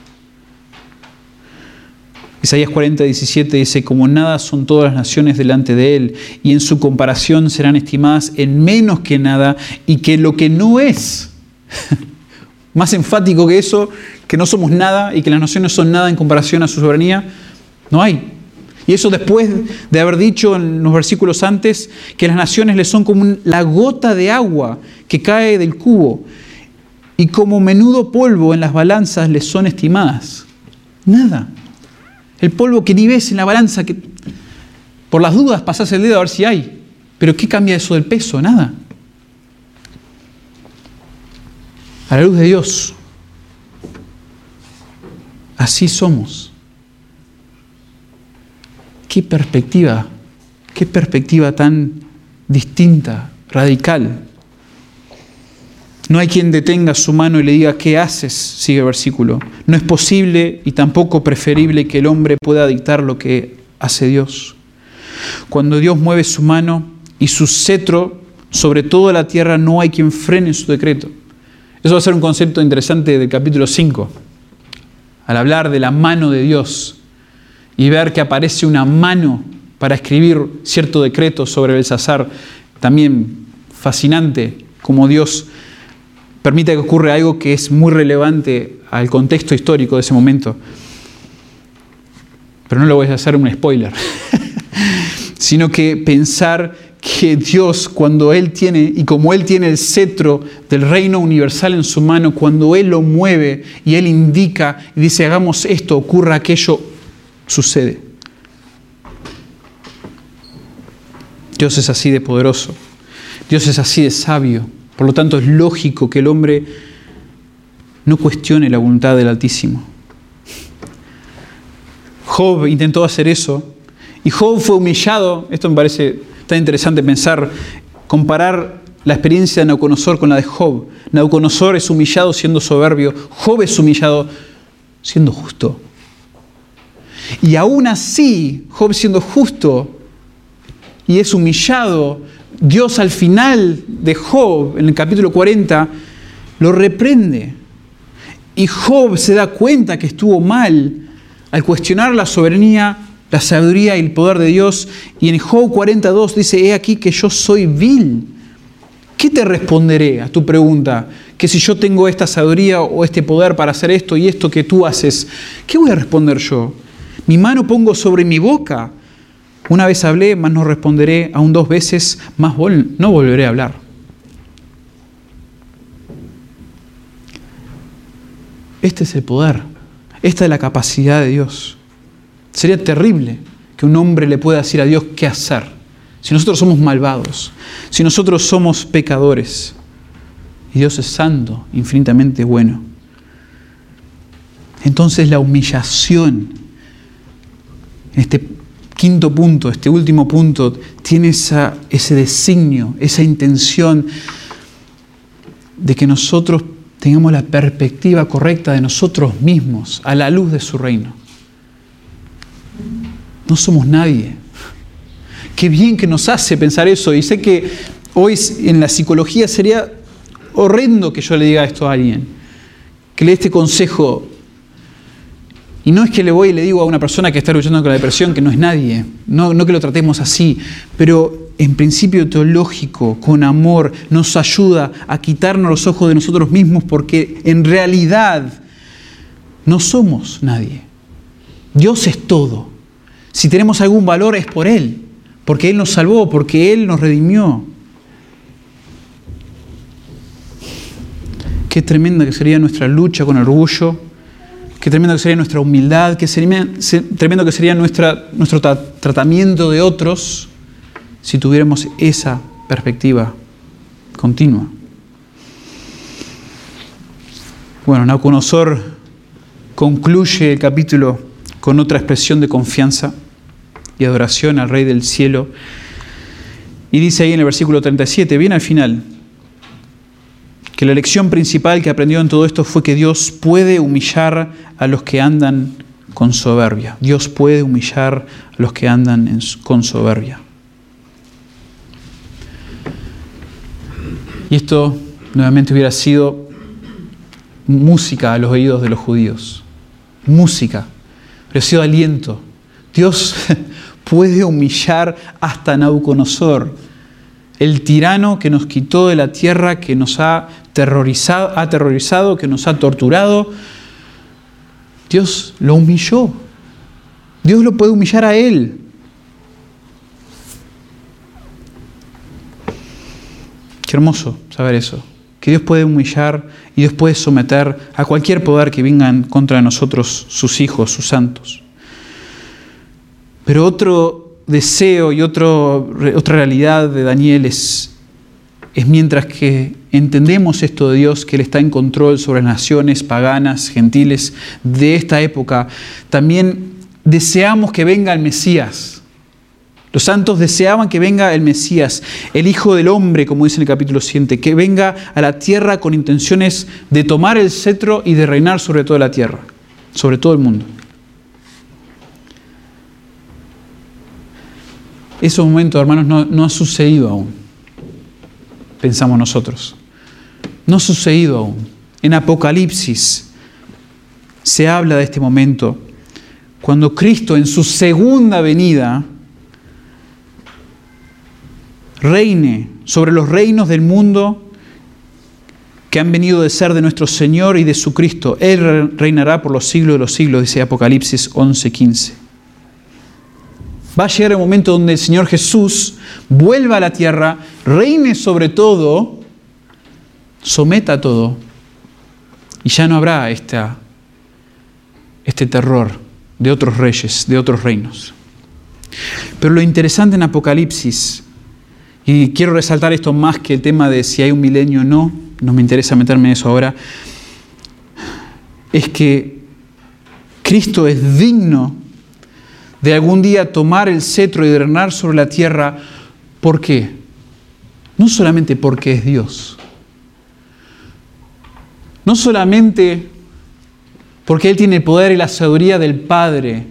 Isaías 40, 17 dice, como nada son todas las naciones delante de Él, y en su comparación serán estimadas en menos que nada, y que lo que no es, más enfático que eso, que no somos nada y que las naciones son nada en comparación a su soberanía, no hay. Y eso después de haber dicho en los versículos antes que las naciones le son como la gota de agua que cae del cubo y como menudo polvo en las balanzas les son estimadas. Nada. El polvo que ni ves en la balanza, que por las dudas pasas el dedo a ver si hay. Pero ¿qué cambia eso del peso? Nada. A la luz de Dios, Así somos. Qué perspectiva, qué perspectiva tan distinta, radical. No hay quien detenga su mano y le diga, ¿qué haces? Sigue el versículo. No es posible y tampoco preferible que el hombre pueda dictar lo que hace Dios. Cuando Dios mueve su mano y su cetro sobre toda la tierra, no hay quien frene su decreto. Eso va a ser un concepto interesante del capítulo 5 al hablar de la mano de Dios y ver que aparece una mano para escribir cierto decreto sobre Belsasar, también fascinante como Dios permite que ocurra algo que es muy relevante al contexto histórico de ese momento. Pero no lo voy a hacer un spoiler, sino que pensar que Dios, cuando Él tiene, y como Él tiene el cetro del reino universal en su mano, cuando Él lo mueve y Él indica y dice, hagamos esto, ocurra aquello, sucede. Dios es así de poderoso, Dios es así de sabio, por lo tanto es lógico que el hombre no cuestione la voluntad del Altísimo. Job intentó hacer eso y Job fue humillado, esto me parece Está interesante pensar, comparar la experiencia de Nauconosor con la de Job. Nauconosor es humillado siendo soberbio, Job es humillado siendo justo. Y aún así, Job siendo justo y es humillado, Dios al final de Job, en el capítulo 40, lo reprende. Y Job se da cuenta que estuvo mal al cuestionar la soberanía la sabiduría y el poder de Dios. Y en Job 42 dice, he aquí que yo soy vil. ¿Qué te responderé a tu pregunta? Que si yo tengo esta sabiduría o este poder para hacer esto y esto que tú haces, ¿qué voy a responder yo? Mi mano pongo sobre mi boca. Una vez hablé, más no responderé, aún dos veces, más no volveré a hablar. Este es el poder, esta es la capacidad de Dios. Sería terrible que un hombre le pueda decir a Dios qué hacer. Si nosotros somos malvados, si nosotros somos pecadores. Y Dios es santo, infinitamente bueno. Entonces la humillación, este quinto punto, este último punto, tiene esa, ese designio, esa intención de que nosotros tengamos la perspectiva correcta de nosotros mismos a la luz de su reino. No somos nadie. Qué bien que nos hace pensar eso. Y sé que hoy en la psicología sería horrendo que yo le diga esto a alguien, que le dé este consejo y no es que le voy y le digo a una persona que está luchando con la depresión que no es nadie, no, que lo tratemos así, pero en principio teológico, con amor, nos ayuda a quitarnos los ojos de nosotros mismos porque en realidad no somos nadie. Dios es todo. Si tenemos algún valor es por Él, porque Él nos salvó, porque Él nos redimió. Qué tremenda que sería nuestra lucha con orgullo qué tremendo que sería nuestra humildad, qué tremendo que sería nuestro tratamiento de otros si tuviéramos esa perspectiva continua. Bueno, Nabucodonosor concluye el capítulo con otra expresión de confianza y adoración al Rey del Cielo. Y dice ahí en el versículo 37, bien al final, que la lección principal que aprendió en todo esto fue que Dios puede humillar a los que andan con soberbia. Dios puede humillar a los que andan con soberbia. Y esto nuevamente hubiera sido música a los oídos de los judíos. Música. Hubiera sido aliento. Dios puede humillar hasta Nabucodonosor, el tirano que nos quitó de la tierra, que nos ha terrorizado, aterrorizado, que nos ha torturado, Dios lo humilló. Dios lo puede humillar a Él. Qué hermoso saber eso. Que Dios puede humillar y Dios puede someter a cualquier poder que venga en contra nosotros, sus hijos, sus santos. Pero otro deseo y otra realidad de Daniel es es mientras que entendemos esto de Dios, que Él está en control sobre las naciones paganas, gentiles de esta época, también deseamos que venga el Mesías. Los santos deseaban que venga el Mesías, el Hijo del Hombre, como dice en el capítulo 7, que venga a la tierra con intenciones de tomar el cetro y de reinar sobre toda la tierra, sobre todo el mundo. Ese momento, hermanos, no, no ha sucedido aún pensamos nosotros. No ha sucedido aún. En Apocalipsis se habla de este momento, cuando Cristo en su segunda venida reine sobre los reinos del mundo que han venido de ser de nuestro Señor y de su Cristo. Él reinará por los siglos de los siglos, dice Apocalipsis 11:15. Va a llegar el momento donde el Señor Jesús vuelva a la tierra, reine sobre todo, someta todo, y ya no habrá este terror de otros reyes, de otros reinos. Pero lo interesante en Apocalipsis, y quiero resaltar esto más que el tema de si hay un milenio o no, no me interesa meterme en eso ahora, es que Cristo es digno de algún día tomar el cetro y drenar sobre la tierra. ¿Por qué? No solamente porque es Dios. No solamente porque Él tiene el poder y la sabiduría del Padre,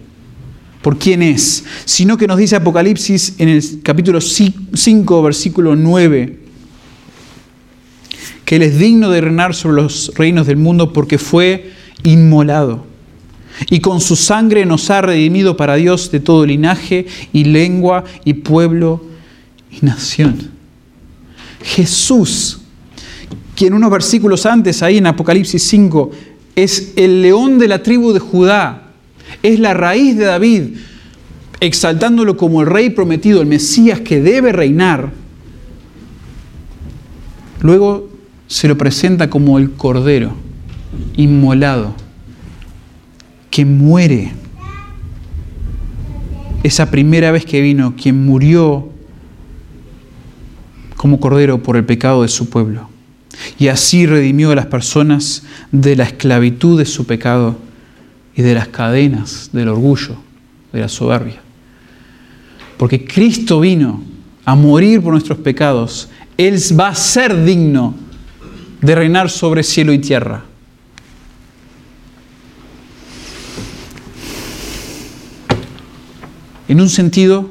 por quién es, sino que nos dice Apocalipsis en el capítulo 5, versículo 9, que Él es digno de reinar sobre los reinos del mundo porque fue inmolado y con su sangre nos ha redimido para Dios de todo linaje y lengua y pueblo y nación. Jesús, quien unos versículos antes, ahí en Apocalipsis 5, es el león de la tribu de Judá, es la raíz de David, exaltándolo como el rey prometido, el Mesías que debe reinar. Luego se lo presenta como el cordero inmolado que muere. Esa primera vez que vino, quien murió como cordero por el pecado de su pueblo. y así redimió a las personas de la esclavitud de su pecado y de las cadenas del orgullo, de la soberbia. Porque Cristo vino a morir por nuestros pecados, Él va a ser digno de reinar sobre cielo y tierra. En un sentido,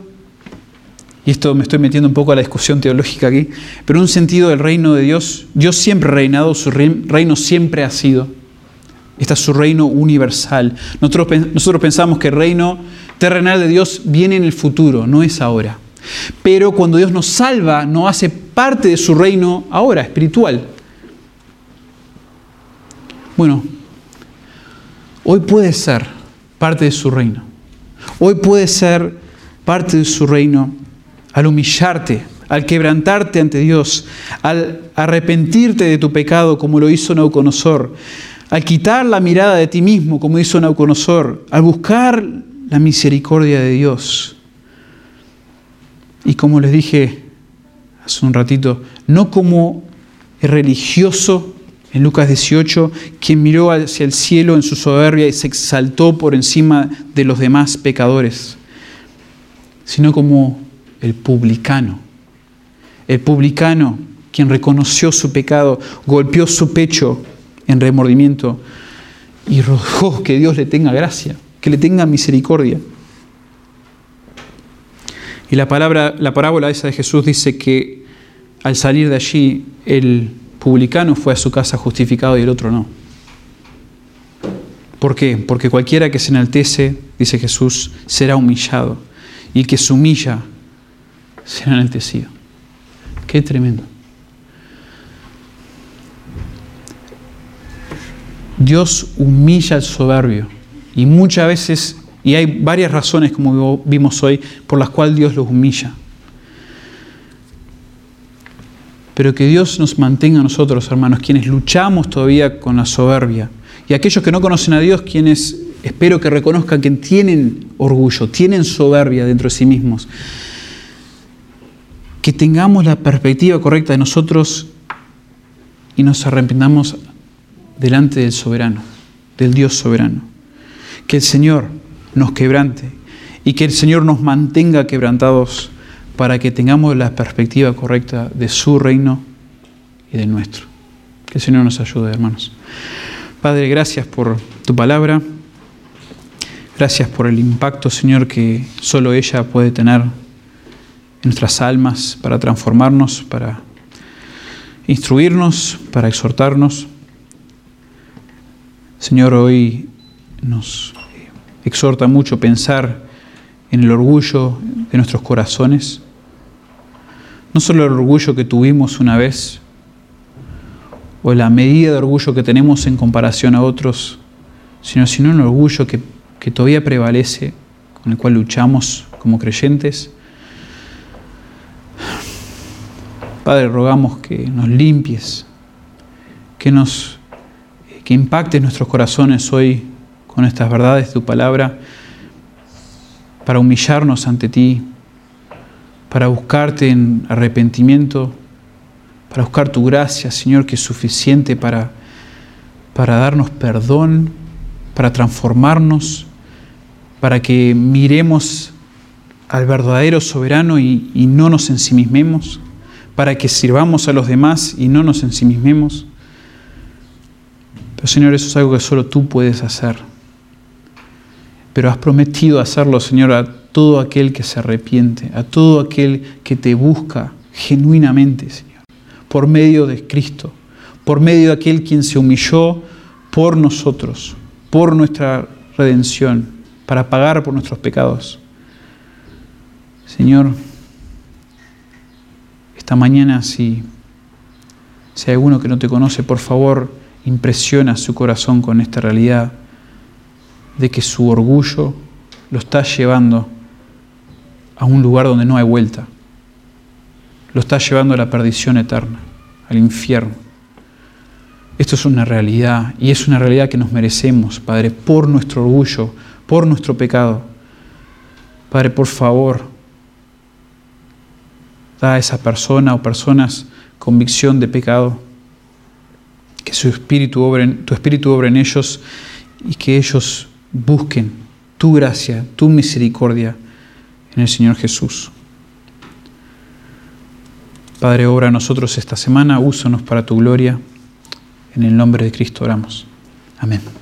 y esto me estoy metiendo un poco a la discusión teológica aquí, pero en un sentido del reino de Dios, Dios siempre ha reinado, su reino siempre ha sido. Este es su reino universal. Nosotros, nosotros pensamos que el reino terrenal de Dios viene en el futuro, no es ahora. Pero cuando Dios nos salva, no hace parte de su reino ahora, espiritual. Bueno, hoy puede ser parte de su reino. Hoy puede ser parte de su reino al humillarte, al quebrantarte ante Dios, al arrepentirte de tu pecado como lo hizo Nauconosor, al quitar la mirada de ti mismo como hizo Nauconosor, al buscar la misericordia de Dios. Y como les dije hace un ratito, no como el religioso en Lucas 18, quien miró hacia el cielo en su soberbia y se exaltó por encima de los demás pecadores, sino como el publicano. El publicano, quien reconoció su pecado, golpeó su pecho en remordimiento y rogó que Dios le tenga gracia, que le tenga misericordia. Y la, palabra, la parábola esa de Jesús dice que al salir de allí, el publicano fue a su casa justificado y el otro no. ¿Por qué? Porque cualquiera que se enaltece, dice Jesús, será humillado. Y el que se humilla será enaltecido. Qué tremendo. Dios humilla al soberbio. Y muchas veces y hay varias razones, como vimos hoy, por las cuales Dios los humilla. Pero que Dios nos mantenga a nosotros, hermanos, quienes luchamos todavía con la soberbia. Y aquellos que no conocen a Dios, quienes espero que reconozcan que tienen orgullo, tienen soberbia dentro de sí mismos. Que tengamos la perspectiva correcta de nosotros y nos arrepentamos delante del soberano, del Dios soberano. Que el Señor nos quebrante y que el Señor nos mantenga quebrantados para que tengamos la perspectiva correcta de su reino y del nuestro. Que el Señor nos ayude, hermanos. Padre, gracias por tu palabra. Gracias por el impacto, Señor, que solo ella puede tener en nuestras almas para transformarnos, para instruirnos, para exhortarnos. Señor, hoy nos exhorta mucho pensar en el orgullo de nuestros corazones. No solo el orgullo que tuvimos una vez, o la medida de orgullo que tenemos en comparación a otros, sino, sino un orgullo que, que todavía prevalece, con el cual luchamos como creyentes. Padre, rogamos que nos limpies, que nos que impactes nuestros corazones hoy con estas verdades de tu palabra para humillarnos ante ti, para buscarte en arrepentimiento, para buscar tu gracia, Señor, que es suficiente para, para darnos perdón, para transformarnos, para que miremos al verdadero soberano y, y no nos ensimismemos, para que sirvamos a los demás y no nos ensimismemos. Pero Señor, eso es algo que solo tú puedes hacer pero has prometido hacerlo, Señor, a todo aquel que se arrepiente, a todo aquel que te busca genuinamente, Señor, por medio de Cristo, por medio de aquel quien se humilló por nosotros, por nuestra redención, para pagar por nuestros pecados. Señor, esta mañana si, si hay alguno que no te conoce, por favor, impresiona su corazón con esta realidad de que su orgullo lo está llevando a un lugar donde no hay vuelta. Lo está llevando a la perdición eterna, al infierno. Esto es una realidad y es una realidad que nos merecemos, Padre, por nuestro orgullo, por nuestro pecado. Padre, por favor, da a esa persona o personas convicción de pecado, que su espíritu tu espíritu obre en ellos y que ellos busquen tu gracia, tu misericordia en el Señor Jesús. Padre, obra a nosotros esta semana, úsanos para tu gloria. En el nombre de Cristo oramos. Amén.